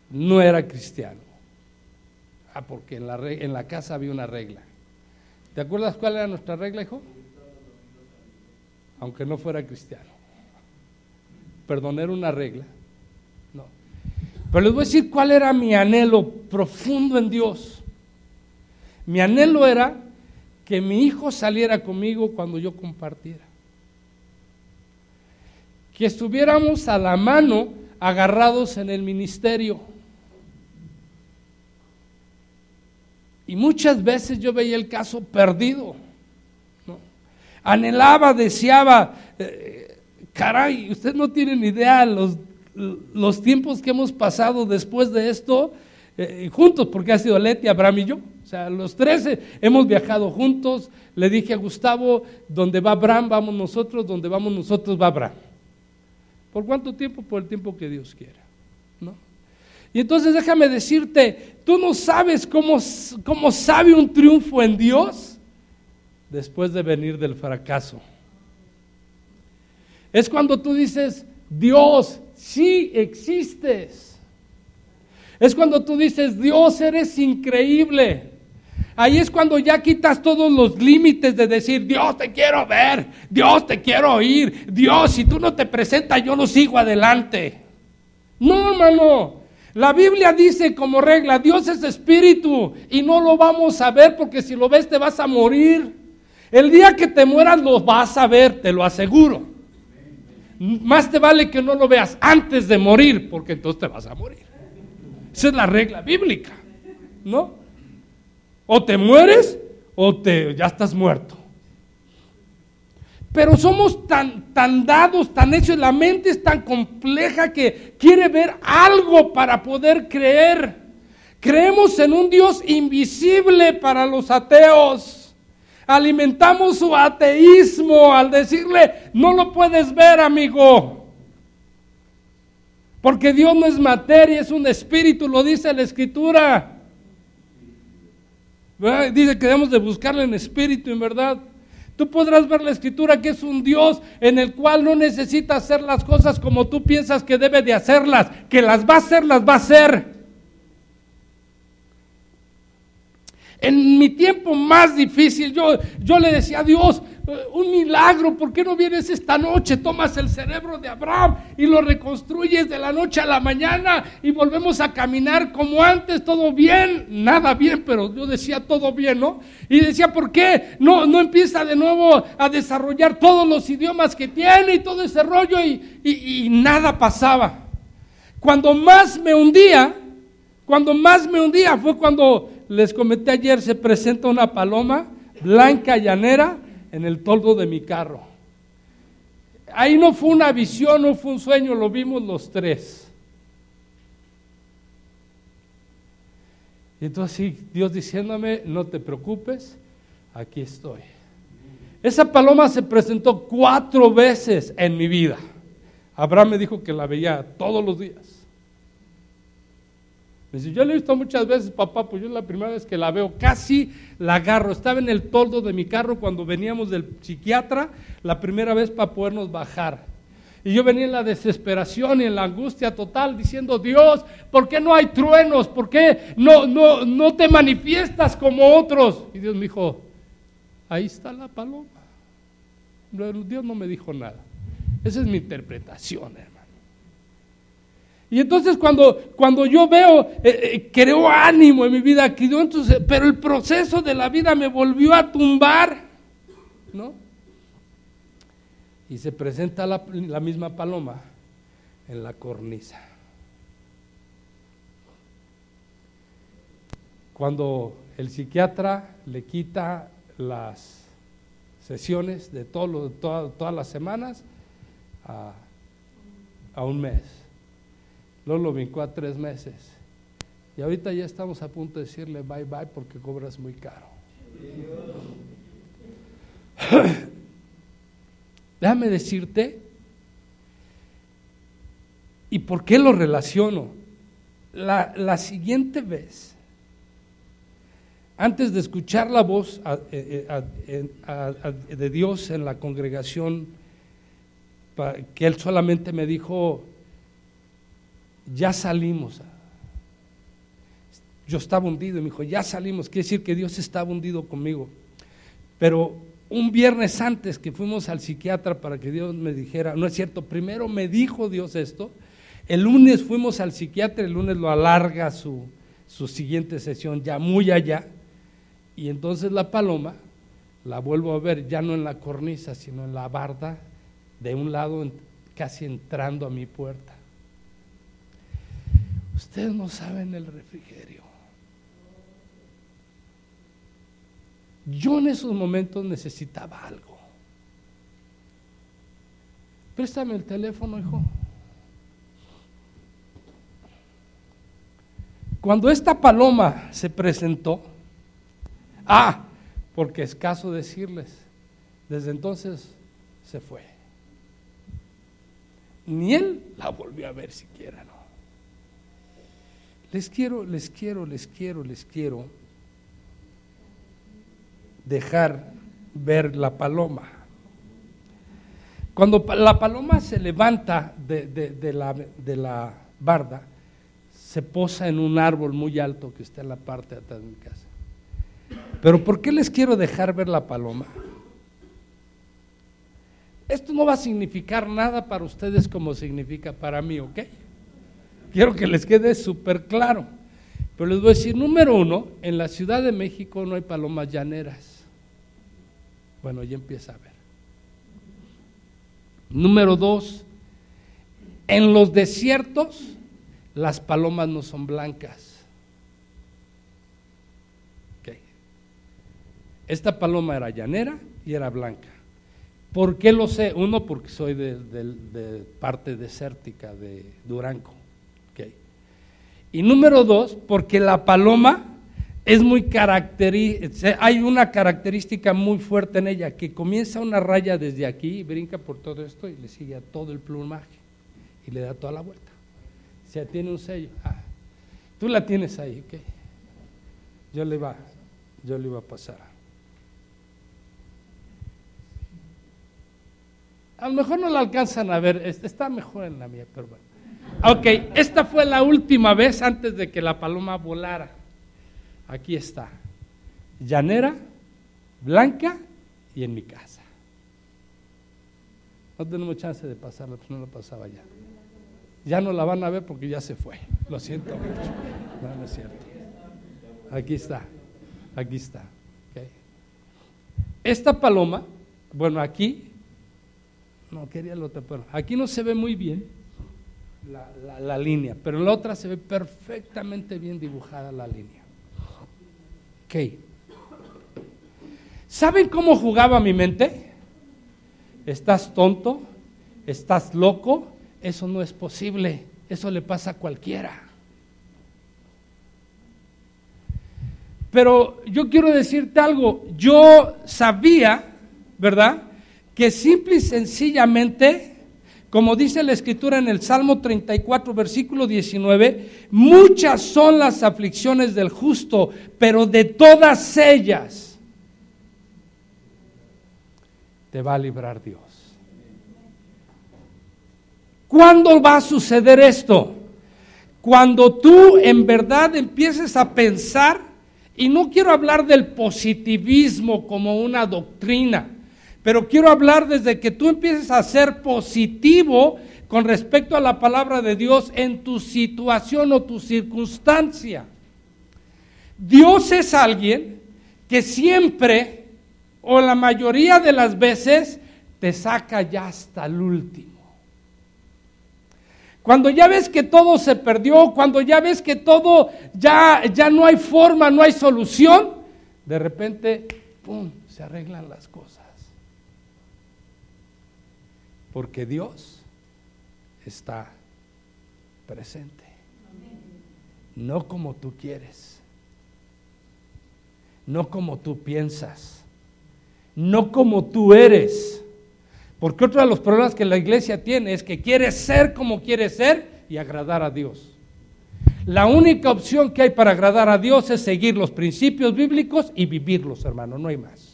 no era cristiano, ah, porque en la, en la casa había una regla. ¿Te acuerdas cuál era nuestra regla, hijo? Aunque no fuera cristiano. Perdón, era una regla. No. Pero les voy a decir cuál era mi anhelo profundo en Dios. Mi anhelo era que mi hijo saliera conmigo cuando yo compartiera que estuviéramos a la mano agarrados en el ministerio. Y muchas veces yo veía el caso perdido. Anhelaba, deseaba, eh, caray, usted no tiene ni idea los, los tiempos que hemos pasado después de esto eh, juntos, porque ha sido Leti, Abraham y yo. O sea, los tres hemos viajado juntos. Le dije a Gustavo, donde va Abraham, vamos nosotros, donde vamos nosotros va Abraham. ¿Por cuánto tiempo? Por el tiempo que Dios quiera. ¿no? Y entonces déjame decirte, tú no sabes cómo, cómo sabe un triunfo en Dios después de venir del fracaso. Es cuando tú dices, Dios, sí existes. Es cuando tú dices, Dios, eres increíble. Ahí es cuando ya quitas todos los límites de decir, Dios te quiero ver, Dios te quiero oír, Dios, si tú no te presentas, yo no sigo adelante. No, hermano. La Biblia dice como regla, Dios es espíritu y no lo vamos a ver porque si lo ves te vas a morir. El día que te mueras lo vas a ver, te lo aseguro. Más te vale que no lo veas antes de morir porque entonces te vas a morir. Esa es la regla bíblica, ¿no? O te mueres o te, ya estás muerto. Pero somos tan, tan dados, tan hechos, la mente es tan compleja que quiere ver algo para poder creer. Creemos en un Dios invisible para los ateos. Alimentamos su ateísmo al decirle, no lo puedes ver, amigo. Porque Dios no es materia, es un espíritu, lo dice la escritura. Dice que debemos de buscarle en espíritu, en verdad. Tú podrás ver la escritura que es un Dios en el cual no necesita hacer las cosas como tú piensas que debe de hacerlas, que las va a hacer, las va a hacer. En mi tiempo más difícil, yo, yo le decía a Dios, eh, un milagro, ¿por qué no vienes esta noche? Tomas el cerebro de Abraham y lo reconstruyes de la noche a la mañana y volvemos a caminar como antes, todo bien, nada bien, pero yo decía todo bien, ¿no? Y decía, ¿por qué no, no empieza de nuevo a desarrollar todos los idiomas que tiene y todo ese rollo y, y nada pasaba? Cuando más me hundía, cuando más me hundía fue cuando les comenté ayer, se presenta una paloma blanca llanera en el toldo de mi carro. Ahí no fue una visión, no fue un sueño, lo vimos los tres. Y entonces Dios diciéndome, no te preocupes, aquí estoy. Esa paloma se presentó cuatro veces en mi vida. Abraham me dijo que la veía todos los días. Me dice, yo la he visto muchas veces, papá, pues yo es la primera vez que la veo, casi la agarro. Estaba en el toldo de mi carro cuando veníamos del psiquiatra, la primera vez para podernos bajar. Y yo venía en la desesperación y en la angustia total diciendo, Dios, ¿por qué no hay truenos? ¿Por qué no, no, no te manifiestas como otros? Y Dios me dijo, ahí está la paloma. Dios no me dijo nada. Esa es mi interpretación, hermano. Y entonces cuando, cuando yo veo, eh, eh, creo ánimo en mi vida, entonces, pero el proceso de la vida me volvió a tumbar, ¿no? Y se presenta la, misma paloma en la cornisa. Cuando el psiquiatra le quita las sesiones de todo todas las semanas a, a un mes Luego lo vincó a tres meses. Y ahorita ya estamos a punto de decirle bye bye porque cobras muy caro. [LAUGHS] Déjame decirte, ¿y por qué lo relaciono? La, siguiente vez, antes de escuchar la voz eh, eh, de Dios en la congregación, que Él solamente me dijo, ya salimos. Yo estaba hundido y me dijo, ya salimos. Quiere decir que Dios estaba hundido conmigo. Pero un viernes antes que fuimos al psiquiatra para que Dios me dijera, no es cierto, primero me dijo Dios esto, el lunes fuimos al psiquiatra, el lunes lo alarga su, su siguiente sesión ya muy allá, y entonces la paloma la vuelvo a ver ya no en la cornisa, sino en la barda, de un lado casi entrando a mi puerta. Ustedes no saben el refrigerio. Yo en esos momentos necesitaba algo. Préstame el teléfono, hijo. Cuando esta paloma se presentó, ah, porque es caso decirles, desde entonces se fue. Ni él la volvió a ver siquiera, ¿no? Les quiero, les quiero, les quiero, les quiero dejar ver la paloma. Cuando la paloma se levanta de, la, de la barda, se posa en un árbol muy alto que está en la parte de atrás de mi casa. Pero ¿por qué les quiero dejar ver la paloma? Esto no va a significar nada para ustedes como significa para mí, ¿ok? Quiero que les quede súper claro. Pero les voy a decir, número uno, en la Ciudad de México no hay palomas llaneras. Bueno, ya empieza a ver. Número dos, en los desiertos las palomas no son blancas. Esta paloma era llanera y era blanca. ¿Por qué lo sé? Uno, porque soy de, parte desértica de Durango. Y número dos, porque la paloma es muy característica, hay una característica muy fuerte en ella, que comienza una raya desde aquí, brinca por todo esto y le sigue a todo el plumaje y le da toda la vuelta. O sea, tiene un sello. Ah, tú la tienes ahí, ¿ok? Yo le iba, yo le iba a pasar. A lo mejor no la alcanzan a ver, está mejor en la mía, pero. Ok, esta fue la última vez antes de que la paloma volara. Aquí está. Llanera, blanca y en mi casa. No tenemos chance de pasarla, pues no la pasaba ya. Ya no la van a ver porque ya se fue. Lo siento mucho. No, no es cierto. Aquí está. Aquí está. Esta paloma, bueno, aquí no, quería la otra, pero aquí no se ve muy bien la, línea, pero en la otra se ve perfectamente bien dibujada la línea. Ok. ¿Saben cómo jugaba mi mente? ¿Estás tonto? ¿Estás loco? Eso no es posible. Eso le pasa a cualquiera. Pero yo quiero decirte algo. Yo sabía, ¿verdad? que simple y sencillamente, como dice la escritura en el Salmo 34, versículo 19, muchas son las aflicciones del justo, pero de todas ellas te va a librar Dios. ¿Cuándo va a suceder esto? Cuando tú en verdad empieces a pensar, y no quiero hablar del positivismo como una doctrina, pero quiero hablar desde que tú empieces a ser positivo con respecto a la palabra de Dios en tu situación o tu circunstancia. Dios es alguien que siempre o la mayoría de las veces te saca ya hasta el último. Cuando ya ves que todo se perdió, cuando ya ves que todo ya, ya no hay forma, no hay solución, de repente, ¡pum!, se arreglan las cosas. Porque Dios está presente. No como tú quieres. No como tú piensas. No como tú eres. Porque otro de los problemas que la iglesia tiene es que quiere ser como quiere ser y agradar a Dios. La única opción que hay para agradar a Dios es seguir los principios bíblicos y vivirlos, hermano, no hay más.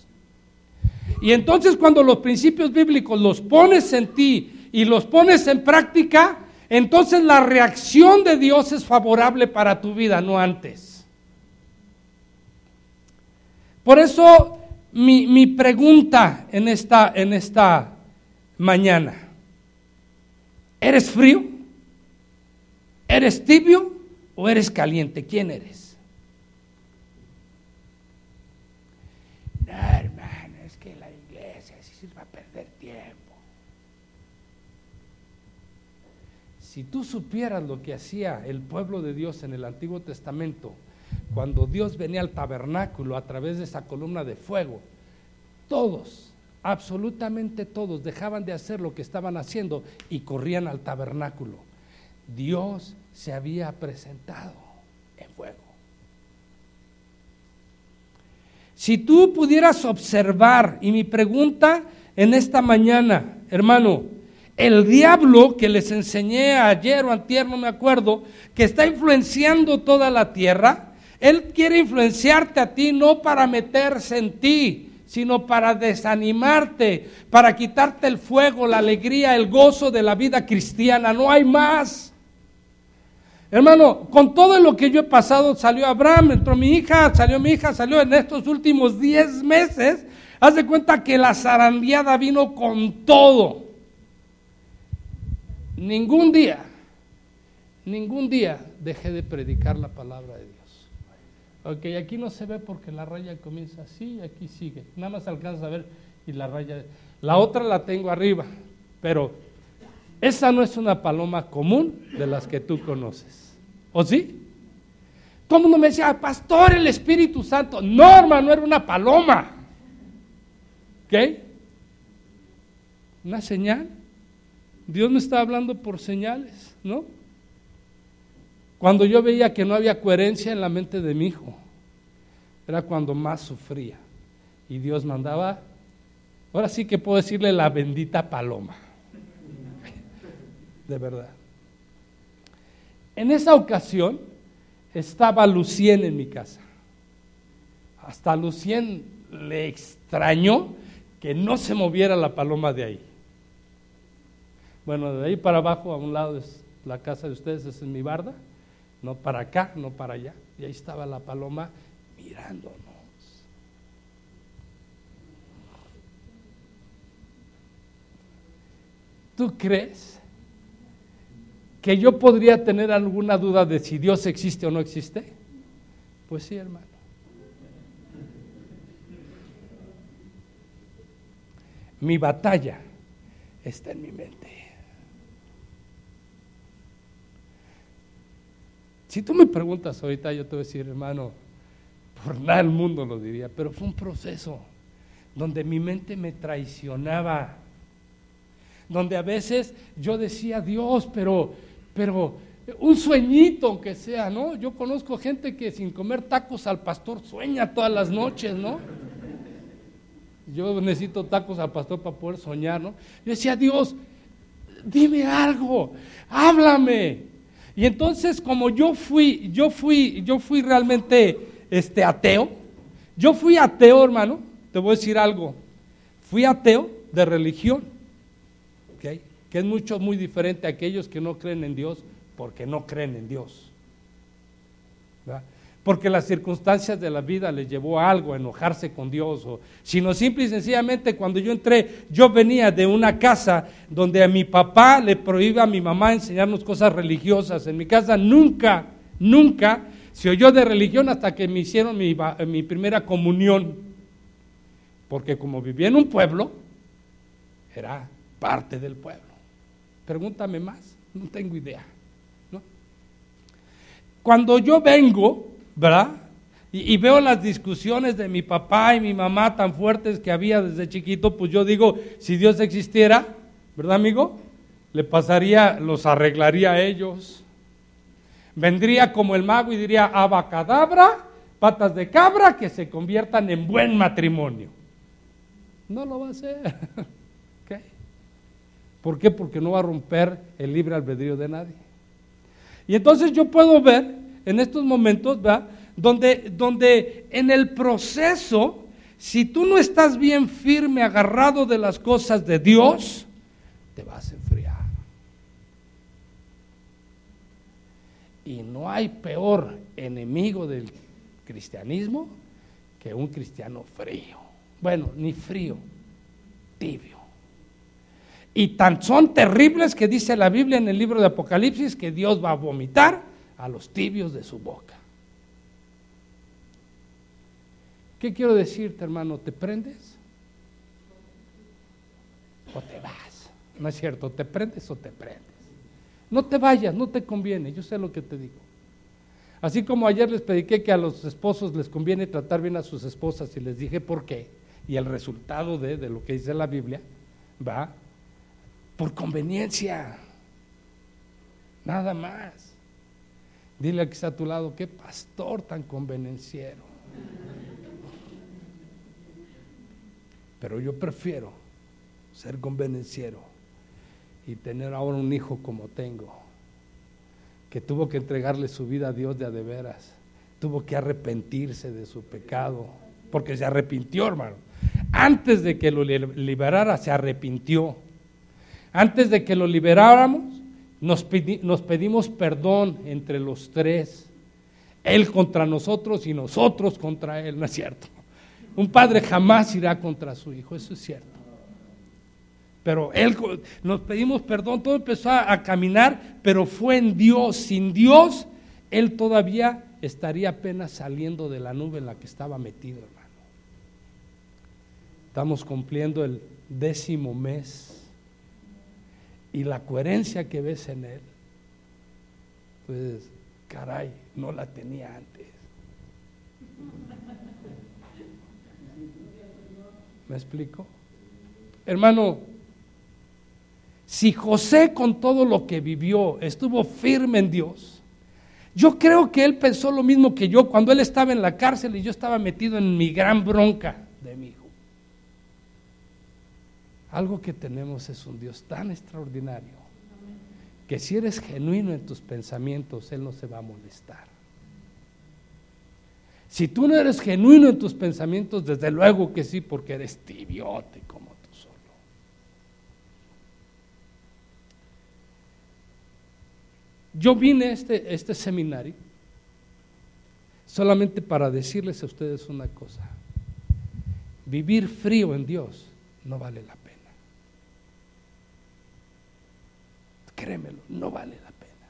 Y entonces cuando los principios bíblicos los pones en ti y los pones en práctica, entonces la reacción de Dios es favorable para tu vida, no antes. Por eso mi, pregunta en esta, en esta mañana, ¿eres frío? ¿Eres tibio o eres caliente? ¿Quién eres? Si tú supieras lo que hacía el pueblo de Dios en el Antiguo Testamento, cuando Dios venía al tabernáculo a través de esa columna de fuego, todos, absolutamente todos, dejaban de hacer lo que estaban haciendo y corrían al tabernáculo. Dios se había presentado en fuego. Si tú pudieras observar, y mi pregunta en esta mañana, hermano, El diablo que les enseñé ayer o antier, no me acuerdo, que está influenciando toda la tierra, él quiere influenciarte a ti no para meterse en ti, sino para desanimarte, para quitarte el fuego, la alegría, el gozo de la vida cristiana. No hay más. Hermano, con todo lo que yo he pasado, salió Abraham, entró mi hija, salió mi hija, salió en estos últimos 10 meses. Haz de cuenta que la zarandeada vino con todo. Ningún día, ningún día dejé de predicar la palabra de Dios. Ok, aquí no se ve porque la raya comienza así y aquí sigue. Nada más alcanza a ver y la raya. La otra la tengo arriba, pero esa no es una paloma común de las que tú conoces. ¿O sí? Todo el mundo me decía, pastor, el Espíritu Santo. No, hermano, era una paloma. ¿Qué? Una señal. Dios me está hablando por señales, ¿no? Cuando yo veía que no había coherencia en la mente de mi hijo, era cuando más sufría. Y Dios mandaba, ahora sí que puedo decirle la bendita paloma. De verdad. En esa ocasión estaba Lucien en mi casa. Hasta Lucien le extrañó que no se moviera la paloma de ahí. Bueno, de ahí para abajo, a un lado es la casa de ustedes, es mi barda, no para acá, no para allá. Y ahí estaba la paloma mirándonos. ¿Tú crees que yo podría tener alguna duda de si Dios existe o no existe? Pues sí, hermano. Mi batalla está en mi mente. Si tú me preguntas ahorita, yo te voy a decir, hermano, por nada el mundo lo diría, pero fue un proceso donde mi mente me traicionaba, donde a veces yo decía, Dios, pero pero un sueñito aunque sea, ¿no? Yo conozco gente que sin comer tacos al pastor sueña todas las noches, ¿no? Yo necesito tacos al pastor para poder soñar, ¿no? Yo decía, Dios, dime algo, háblame. Y entonces como yo fui, yo fui, yo fui realmente este ateo, yo fui ateo, hermano, te voy a decir algo. Fui ateo de religión que es mucho, muy diferente a aquellos que no creen en Dios porque no creen en Dios. Porque las circunstancias de la vida les llevó a algo, a enojarse con Dios, o, sino simple y sencillamente cuando yo entré, yo venía de una casa donde a mi papá le prohíbe a mi mamá enseñarnos cosas religiosas. En mi casa nunca, nunca se oyó de religión hasta que me hicieron mi, mi primera comunión. Porque como vivía en un pueblo, era parte del pueblo. Pregúntame más, no tengo idea. Cuando yo vengo, ¿verdad? Y, veo las discusiones de mi papá y mi mamá tan fuertes que había desde chiquito, pues yo digo, si Dios existiera, ¿verdad amigo? Le pasaría, los arreglaría a ellos. Vendría como el mago y diría, abacadabra, patas de cabra, que se conviertan en buen matrimonio. No lo va a hacer. [LAUGHS] ¿Por qué? Porque no va a romper el libre albedrío de nadie. Y entonces yo puedo ver en estos momentos, ¿verdad? Donde, donde en el proceso, si tú no estás bien firme, agarrado de las cosas de Dios, te vas a enfriar. Y no hay peor enemigo del cristianismo que un cristiano frío. Bueno, ni frío, tibio. Y tan son terribles que dice la Biblia en el libro de Apocalipsis que Dios va a vomitar a los tibios de su boca. ¿Qué quiero decirte, hermano? ¿Te prendes? ¿O te vas? No es cierto, ¿te prendes o te prendes? No te vayas, no te conviene, yo sé lo que te digo. Así como ayer les prediqué que a los esposos les conviene tratar bien a sus esposas y les dije por qué, y el resultado de, de lo que dice la Biblia, va, por conveniencia. Nada más. Dile a que está a tu lado, qué pastor tan convenenciero. Pero yo prefiero ser convenenciero y tener ahora un hijo como tengo, que tuvo que entregarle su vida a Dios de a de veras, tuvo que arrepentirse de su pecado, porque se arrepintió, hermano. Antes de que lo liberara, se arrepintió. Antes de que lo liberáramos, nos, pedimos perdón entre los tres. Él contra nosotros y nosotros contra Él, ¿no es cierto? Un padre jamás irá contra su hijo, eso es cierto. Pero él nos pedimos perdón, todo empezó a, caminar, pero fue en Dios. Sin Dios, él todavía estaría apenas saliendo de la nube en la que estaba metido, hermano. Estamos cumpliendo el décimo mes y la coherencia que ves en él, pues, caray, no la tenía antes. ¿Me explico? Hermano, si José con todo lo que vivió estuvo firme en Dios, yo creo que él pensó lo mismo que yo cuando él estaba en la cárcel y yo estaba metido en mi gran bronca de mi hijo. Algo que tenemos es un Dios tan extraordinario que si eres genuino en tus pensamientos, Él no se va a molestar. Si tú no eres genuino en tus pensamientos, desde luego que sí, porque eres tibiote como tú solo. Yo vine a este, este seminario solamente para decirles a ustedes una cosa. Vivir frío en Dios no vale la pena. Créemelo, no vale la pena.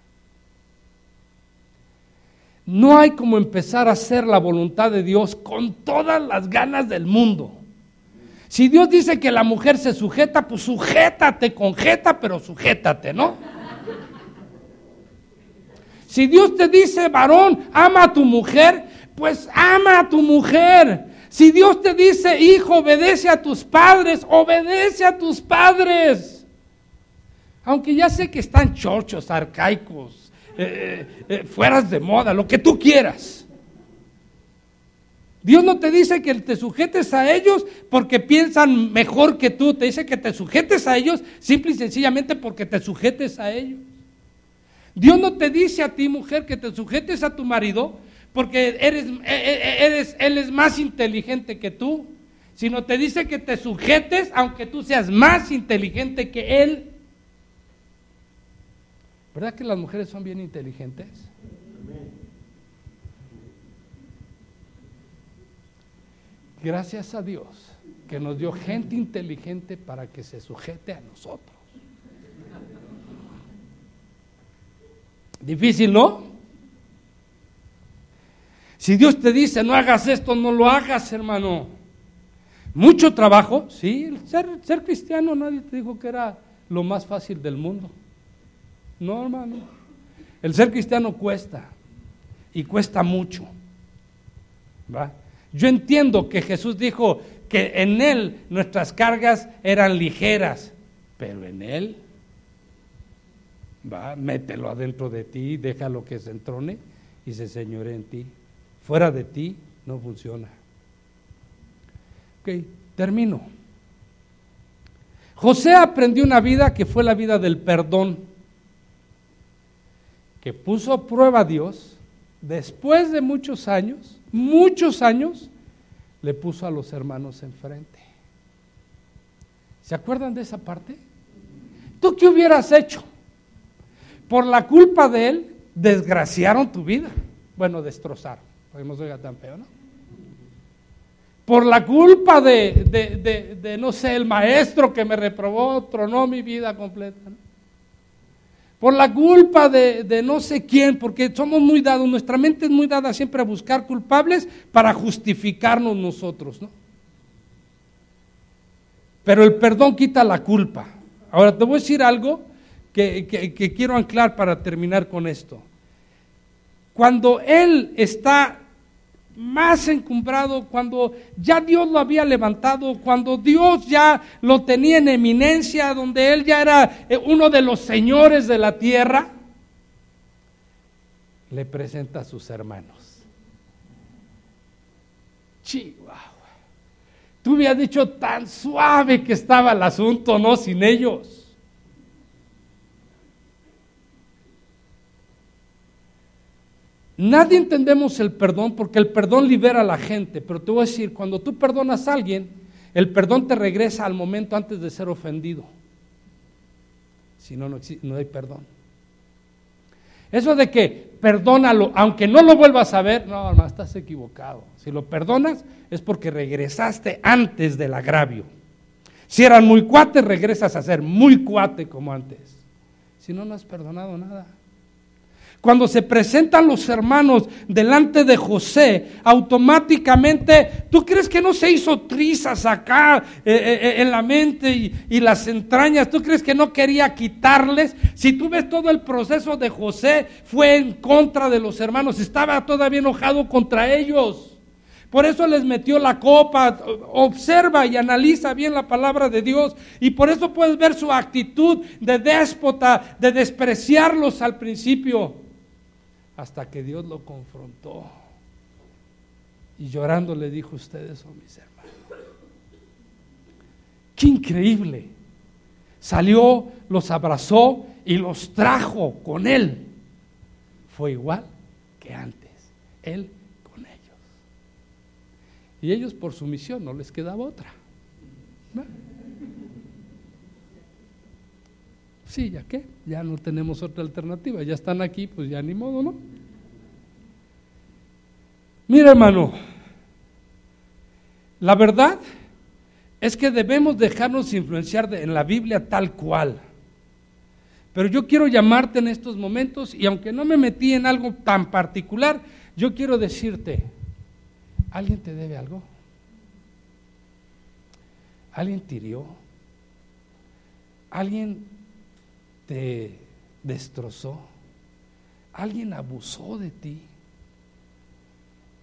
No hay como empezar a hacer la voluntad de Dios con todas las ganas del mundo. Si Dios dice que la mujer se sujeta, pues sujétate, conjeta, pero sujétate, ¿no? Si Dios te dice, varón, ama a tu mujer, pues ama a tu mujer. Si Dios te dice, hijo, obedece a tus padres, obedece a tus padres. Aunque ya sé que están chochos, arcaicos, eh, eh, eh, fueras de moda, lo que tú quieras. Dios no te dice que te sujetes a ellos porque piensan mejor que tú, te dice que te sujetes a ellos simple y sencillamente porque te sujetes a ellos. Dios no te dice a ti, mujer, que te sujetes a tu marido porque eres, eres, él es más inteligente que tú, sino te dice que te sujetes aunque tú seas más inteligente que él. ¿Verdad que las mujeres son bien inteligentes? Gracias a Dios que nos dio gente inteligente para que se sujete a nosotros. Difícil, ¿no? Si Dios te dice no hagas esto, no lo hagas, hermano. Mucho trabajo, sí, ser, ser cristiano nadie te dijo que era lo más fácil del mundo. No, hermano. El ser cristiano cuesta y cuesta mucho. ¿va? Yo entiendo que Jesús dijo que en Él nuestras cargas eran ligeras, pero en Él, va, mételo adentro de ti, déjalo que se entrone y se señore en ti. Fuera de ti no funciona. Ok, termino. José aprendió una vida que fue la vida del perdón que puso a prueba a Dios, después de muchos años, muchos años, le puso a los hermanos enfrente. ¿Se acuerdan de esa parte? ¿Tú qué hubieras hecho? Por la culpa de él, desgraciaron tu vida. Bueno, destrozaron, porque no tan feo, ¿no? Por la culpa de, de, de, no sé, el maestro que me reprobó, tronó mi vida completa. ¿no? Por la culpa de, no sé quién, porque somos muy dados, nuestra mente es muy dada siempre a buscar culpables para justificarnos nosotros, ¿no? Pero el perdón quita la culpa. Ahora te voy a decir algo que, que quiero anclar para terminar con esto. Cuando Él está más encumbrado, cuando ya Dios lo había levantado, cuando Dios ya lo tenía en eminencia, donde Él ya era eh, uno de los señores de la tierra, le presenta a sus hermanos. Chihuahua. Tú me has dicho tan suave que estaba el asunto, ¿no? Sin ellos. Nadie entendemos el perdón porque el perdón libera a la gente, pero te voy a decir, cuando tú perdonas a alguien, el perdón te regresa al momento antes de ser ofendido. Si no, no, no hay perdón. Eso de que perdónalo, aunque no lo vuelvas a ver, no, no, estás equivocado. Si lo perdonas es porque regresaste antes del agravio. Si eran muy cuates, regresas a ser muy cuate como antes. Si no, no has perdonado nada. Cuando se presentan los hermanos delante de José, automáticamente, ¿tú crees que no se hizo trizas acá eh, eh, eh, en la mente y, y, las entrañas? ¿Tú crees que no quería quitarles? Si tú ves todo el proceso de José, fue en contra de los hermanos, estaba todavía enojado contra ellos. Por eso les metió la copa, observa y analiza bien la palabra de Dios. Y por eso puedes ver su actitud de déspota, de despreciarlos al principio hasta que Dios lo confrontó. Y llorando le dijo, ustedes son mis hermanos. Qué increíble. Salió, los abrazó y los trajo con él. Fue igual que antes. Él con ellos. Y ellos por su misión no les quedaba otra. Sí, ¿ya qué? Ya no tenemos otra alternativa. Ya están aquí, pues ya ni modo, ¿no? Mira, hermano, la verdad es que debemos dejarnos influenciar en la Biblia tal cual. Pero yo quiero llamarte en estos momentos y aunque no me metí en algo tan particular, yo quiero decirte, ¿alguien te debe algo? ¿Alguien te hirió? ¿Alguien te destrozó, alguien abusó de ti,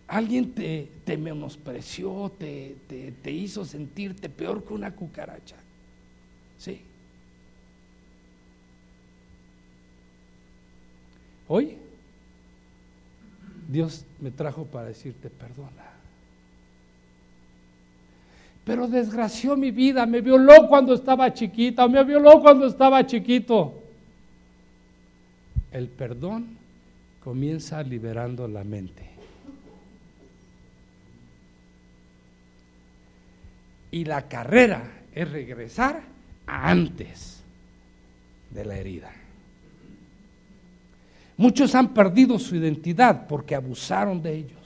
alguien te, menospreció, te, te, te hizo sentirte peor que una cucaracha. Sí. Hoy Dios me trajo para decirte perdona. Pero desgració mi vida, me violó cuando estaba chiquita, me violó cuando estaba chiquito. El perdón comienza liberando la mente. Y la carrera es regresar a antes de la herida. Muchos han perdido su identidad porque abusaron de ellos.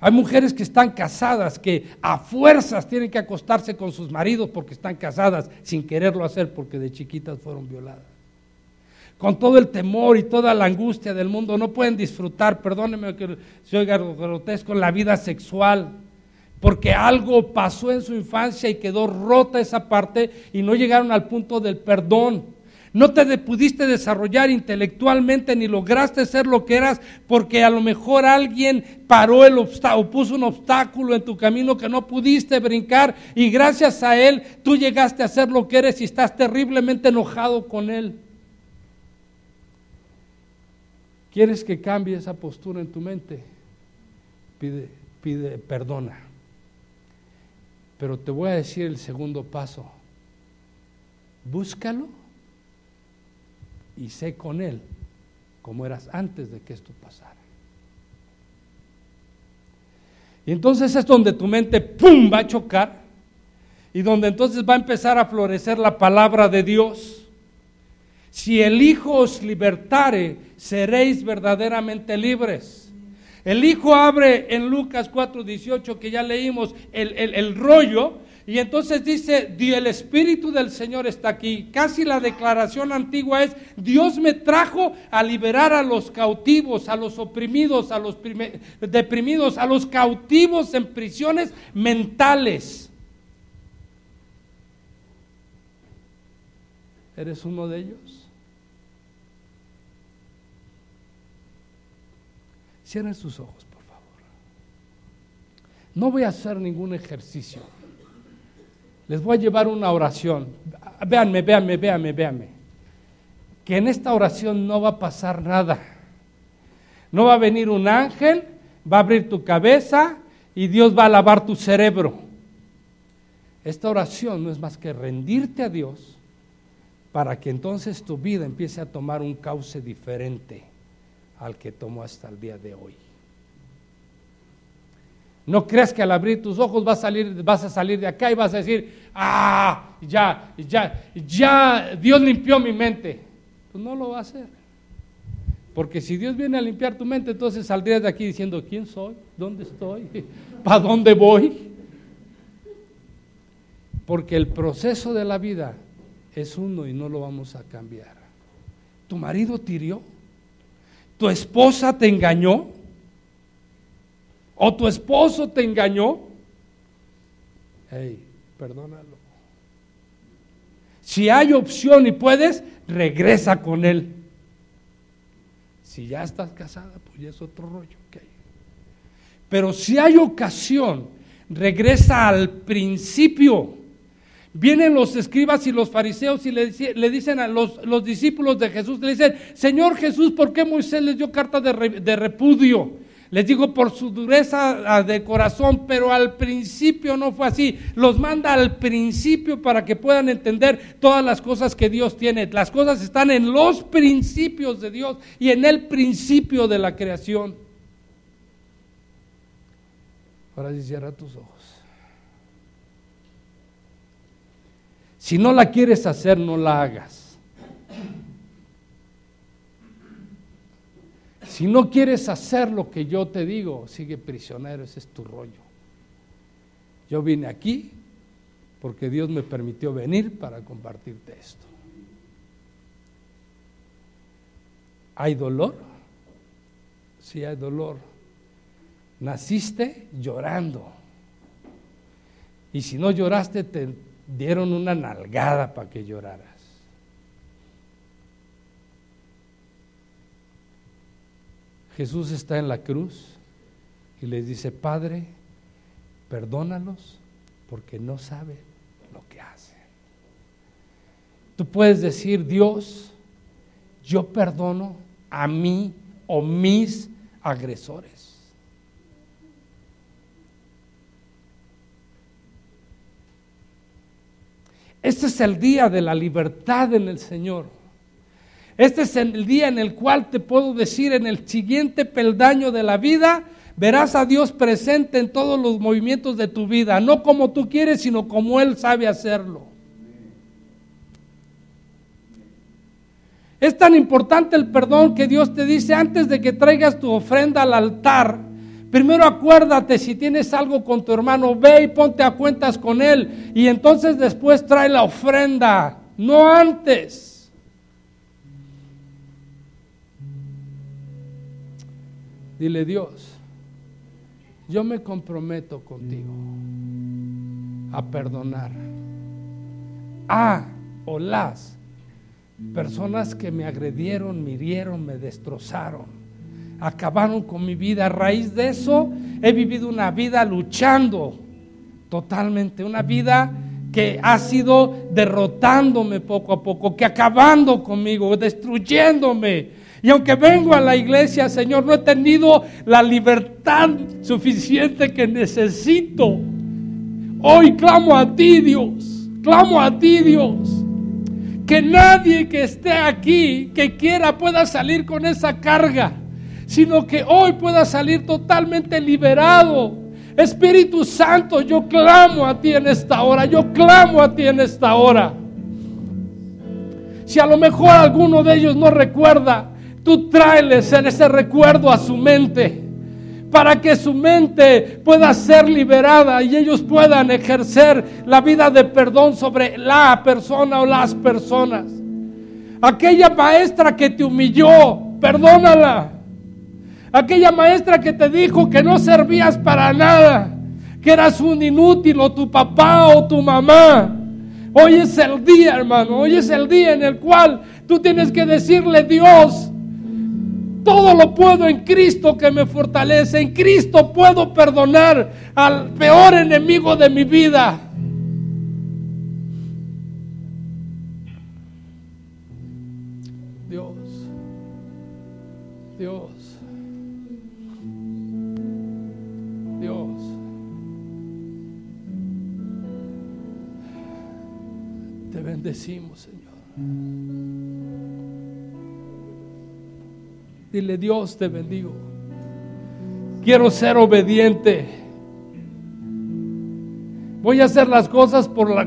Hay mujeres que están casadas, que a fuerzas tienen que acostarse con sus maridos porque están casadas sin quererlo hacer porque de chiquitas fueron violadas. Con todo el temor y toda la angustia del mundo no pueden disfrutar, perdónenme que se oiga grotesco, la vida sexual, porque algo pasó en su infancia y quedó rota esa parte y no llegaron al punto del perdón. No te pudiste desarrollar intelectualmente ni lograste ser lo que eras porque a lo mejor alguien paró el obstáculo, puso un obstáculo en tu camino que no pudiste brincar y gracias a él tú llegaste a ser lo que eres y estás terriblemente enojado con él. ¿Quieres que cambie esa postura en tu mente? Pide, pide, perdona. Pero te voy a decir el segundo paso. Búscalo y sé con Él como eras antes de que esto pasara. Y entonces es donde tu mente, ¡pum!, va a chocar y donde entonces va a empezar a florecer la palabra de Dios. Si el Hijo os libertare, seréis verdaderamente libres. El Hijo abre en Lucas 4:18, que ya leímos, el, el, el rollo y entonces dice, el Espíritu del Señor está aquí. Casi la declaración antigua es, Dios me trajo a liberar a los cautivos, a los oprimidos, a los deprimidos, a los cautivos en prisiones mentales. ¿Eres uno de ellos? Cierren sus ojos, por favor. No voy a hacer ningún ejercicio. Les voy a llevar una oración. Véanme, véanme, véanme, véanme. Que en esta oración no va a pasar nada. No va a venir un ángel, va a abrir tu cabeza y Dios va a lavar tu cerebro. Esta oración no es más que rendirte a Dios para que entonces tu vida empiece a tomar un cauce diferente al que tomó hasta el día de hoy. No creas que al abrir tus ojos vas a salir, vas a salir de acá y vas a decir, ah, ya, ya, ya, Dios limpió mi mente. Pues no lo va a hacer. Porque si Dios viene a limpiar tu mente, entonces saldrías de aquí diciendo, ¿quién soy? ¿Dónde estoy? [LAUGHS] ¿Para dónde voy? Porque el proceso de la vida es uno y no lo vamos a cambiar. ¿Tu marido tirió? ¿Tu esposa te engañó? ¿O tu esposo te engañó? Hey, perdónalo. Si hay opción y puedes, regresa con él. Si ya estás casada, pues ya es otro rollo. Pero si hay ocasión, regresa al principio. Vienen los escribas y los fariseos y le, dicen a los, discípulos de Jesús, le dicen, Señor Jesús, ¿por qué Moisés les dio carta de, repudio? Les digo por su dureza de corazón, pero al principio no fue así. Los manda al principio para que puedan entender todas las cosas que Dios tiene. Las cosas están en los principios de Dios y en el principio de la creación. Ahora sí cierra tus ojos. Si no la quieres hacer, no la hagas. Si no quieres hacer lo que yo te digo, sigue prisionero, ese es tu rollo. Yo vine aquí porque Dios me permitió venir para compartirte esto. ¿Hay dolor? Sí, hay dolor. Naciste llorando. Y si no lloraste, te dieron una nalgada para que lloraras. Jesús está en la cruz y les dice, Padre, perdónalos porque no saben lo que hacen. Tú puedes decir, Dios, yo perdono a mí o mis agresores. Este es el día de la libertad en el Señor. Este es el día en el cual te puedo decir, en el siguiente peldaño de la vida, verás a Dios presente en todos los movimientos de tu vida, no como tú quieres, sino como Él sabe hacerlo. Es tan importante el perdón que Dios te dice antes de que traigas tu ofrenda al altar, Primero acuérdate si tienes algo con tu hermano, ve y ponte a cuentas con él. Y entonces después trae la ofrenda, no antes. Dile Dios, yo me comprometo contigo a perdonar a o las personas que me agredieron, me hirieron, me destrozaron acabaron con mi vida. A raíz de eso he vivido una vida luchando totalmente, una vida que ha sido derrotándome poco a poco, que acabando conmigo, destruyéndome. Y aunque vengo a la iglesia, Señor, no he tenido la libertad suficiente que necesito. Hoy clamo a ti, Dios. Clamo a ti, Dios. Que nadie que esté aquí, que quiera, pueda salir con esa carga sino que hoy pueda salir totalmente liberado. Espíritu Santo, yo clamo a ti en esta hora, yo clamo a ti en esta hora. Si a lo mejor alguno de ellos no recuerda, tú tráeles ese recuerdo a su mente para que su mente pueda ser liberada y ellos puedan ejercer la vida de perdón sobre la persona o las personas. Aquella maestra que te humilló, perdónala. Aquella maestra que te dijo que no servías para nada, que eras un inútil o tu papá o tu mamá. Hoy es el día, hermano, hoy es el día en el cual tú tienes que decirle, Dios, todo lo puedo en Cristo que me fortalece. En Cristo puedo perdonar al peor enemigo de mi vida. Dile, Dios te bendigo. Quiero ser obediente. Voy a hacer las cosas por la,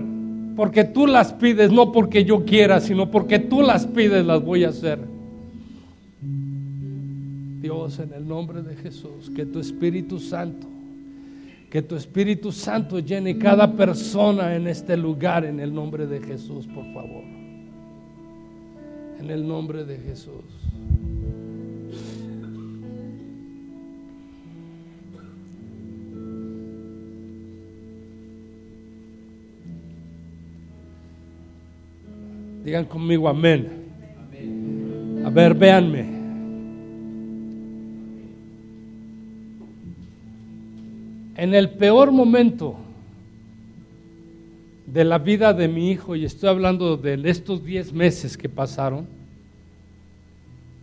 porque tú las pides, no porque yo quiera, sino porque tú las pides, las voy a hacer. Dios, en el nombre de Jesús, que tu Espíritu Santo, que tu Espíritu Santo llene cada persona en este lugar, en el nombre de Jesús, por favor. En el nombre de Jesús. Digan conmigo amén. A ver, véanme. En el peor momento de la vida de mi hijo, y estoy hablando de estos 10 meses que pasaron,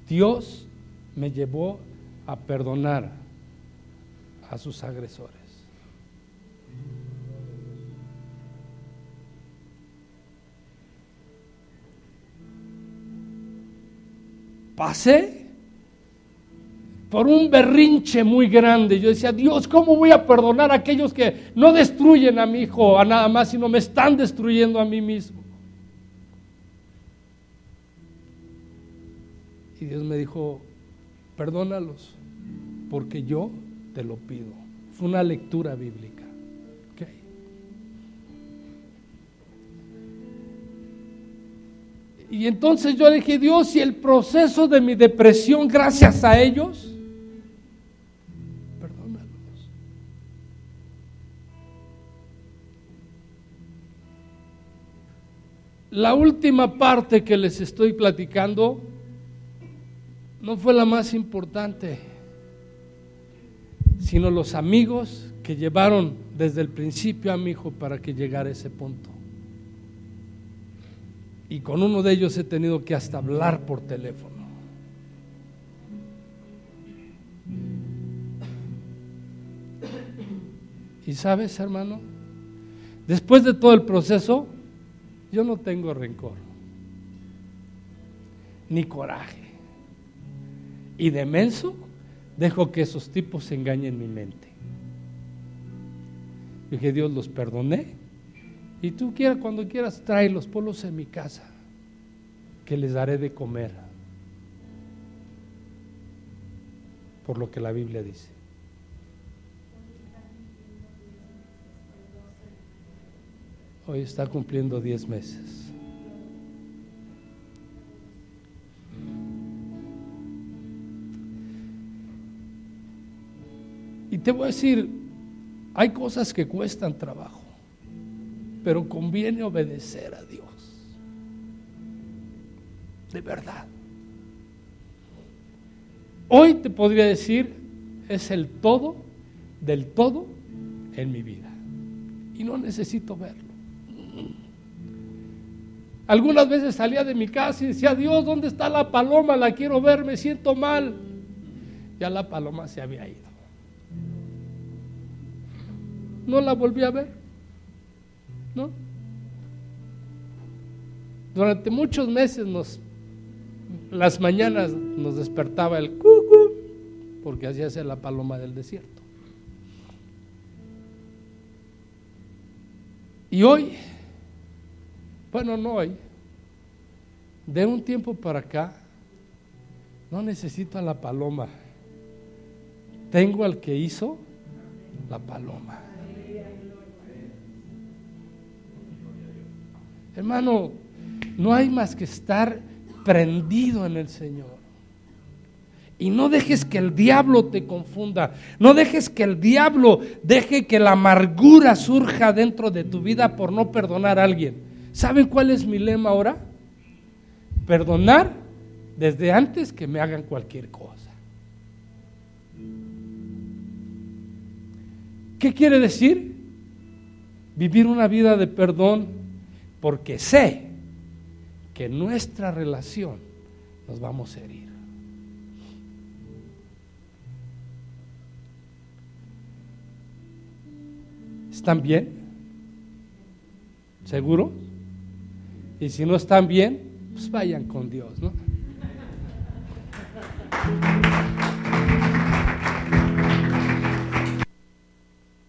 Dios me llevó a perdonar a sus agresores. Pasé por un berrinche muy grande. Yo decía, Dios, ¿cómo voy a perdonar a aquellos que no destruyen a mi hijo a nada más, sino me están destruyendo a mí mismo? Y Dios me dijo, perdónalos, porque yo te lo pido. Fue una lectura bíblica. Y entonces yo dije, Dios, y el proceso de mi depresión, gracias a ellos, La última parte que les estoy platicando no fue la más importante, sino los amigos que llevaron desde el principio a mi hijo para que llegara a ese punto. Y con uno de ellos he tenido que hasta hablar por teléfono. Y sabes, hermano, después de todo el proceso, yo no tengo rencor, ni coraje. Y de menso dejo que esos tipos engañen mi mente. Dije, Dios los perdoné. Y tú quieras, cuando quieras, los polos en mi casa, que les daré de comer. Por lo que la Biblia dice. Hoy está cumpliendo 10 meses. Y te voy a decir, hay cosas que cuestan trabajo, pero conviene obedecer a Dios. De verdad. Hoy te podría decir, es el todo del todo en mi vida. Y no necesito verlo. Algunas veces salía de mi casa y decía, Dios, ¿dónde está la paloma? La quiero ver, me siento mal. Ya la paloma se había ido. No la volví a ver. ¿No? Durante muchos meses las mañanas nos despertaba el cucu, porque así hace la paloma del desierto. Y hoy bueno, no hoy. De un tiempo para acá, no necesito a la paloma. Tengo al que hizo la paloma. Hermano, no hay más que estar prendido en el Señor. Y no dejes que el diablo te confunda. No dejes que el diablo deje que la amargura surja dentro de tu vida por no perdonar a alguien. ¿Saben cuál es mi lema ahora? Perdonar desde antes que me hagan cualquier cosa. ¿Qué quiere decir? Vivir una vida de perdón porque sé que nuestra relación nos vamos a herir. ¿Están bien? ¿Seguro? Y si no están bien, pues vayan con Dios, ¿no?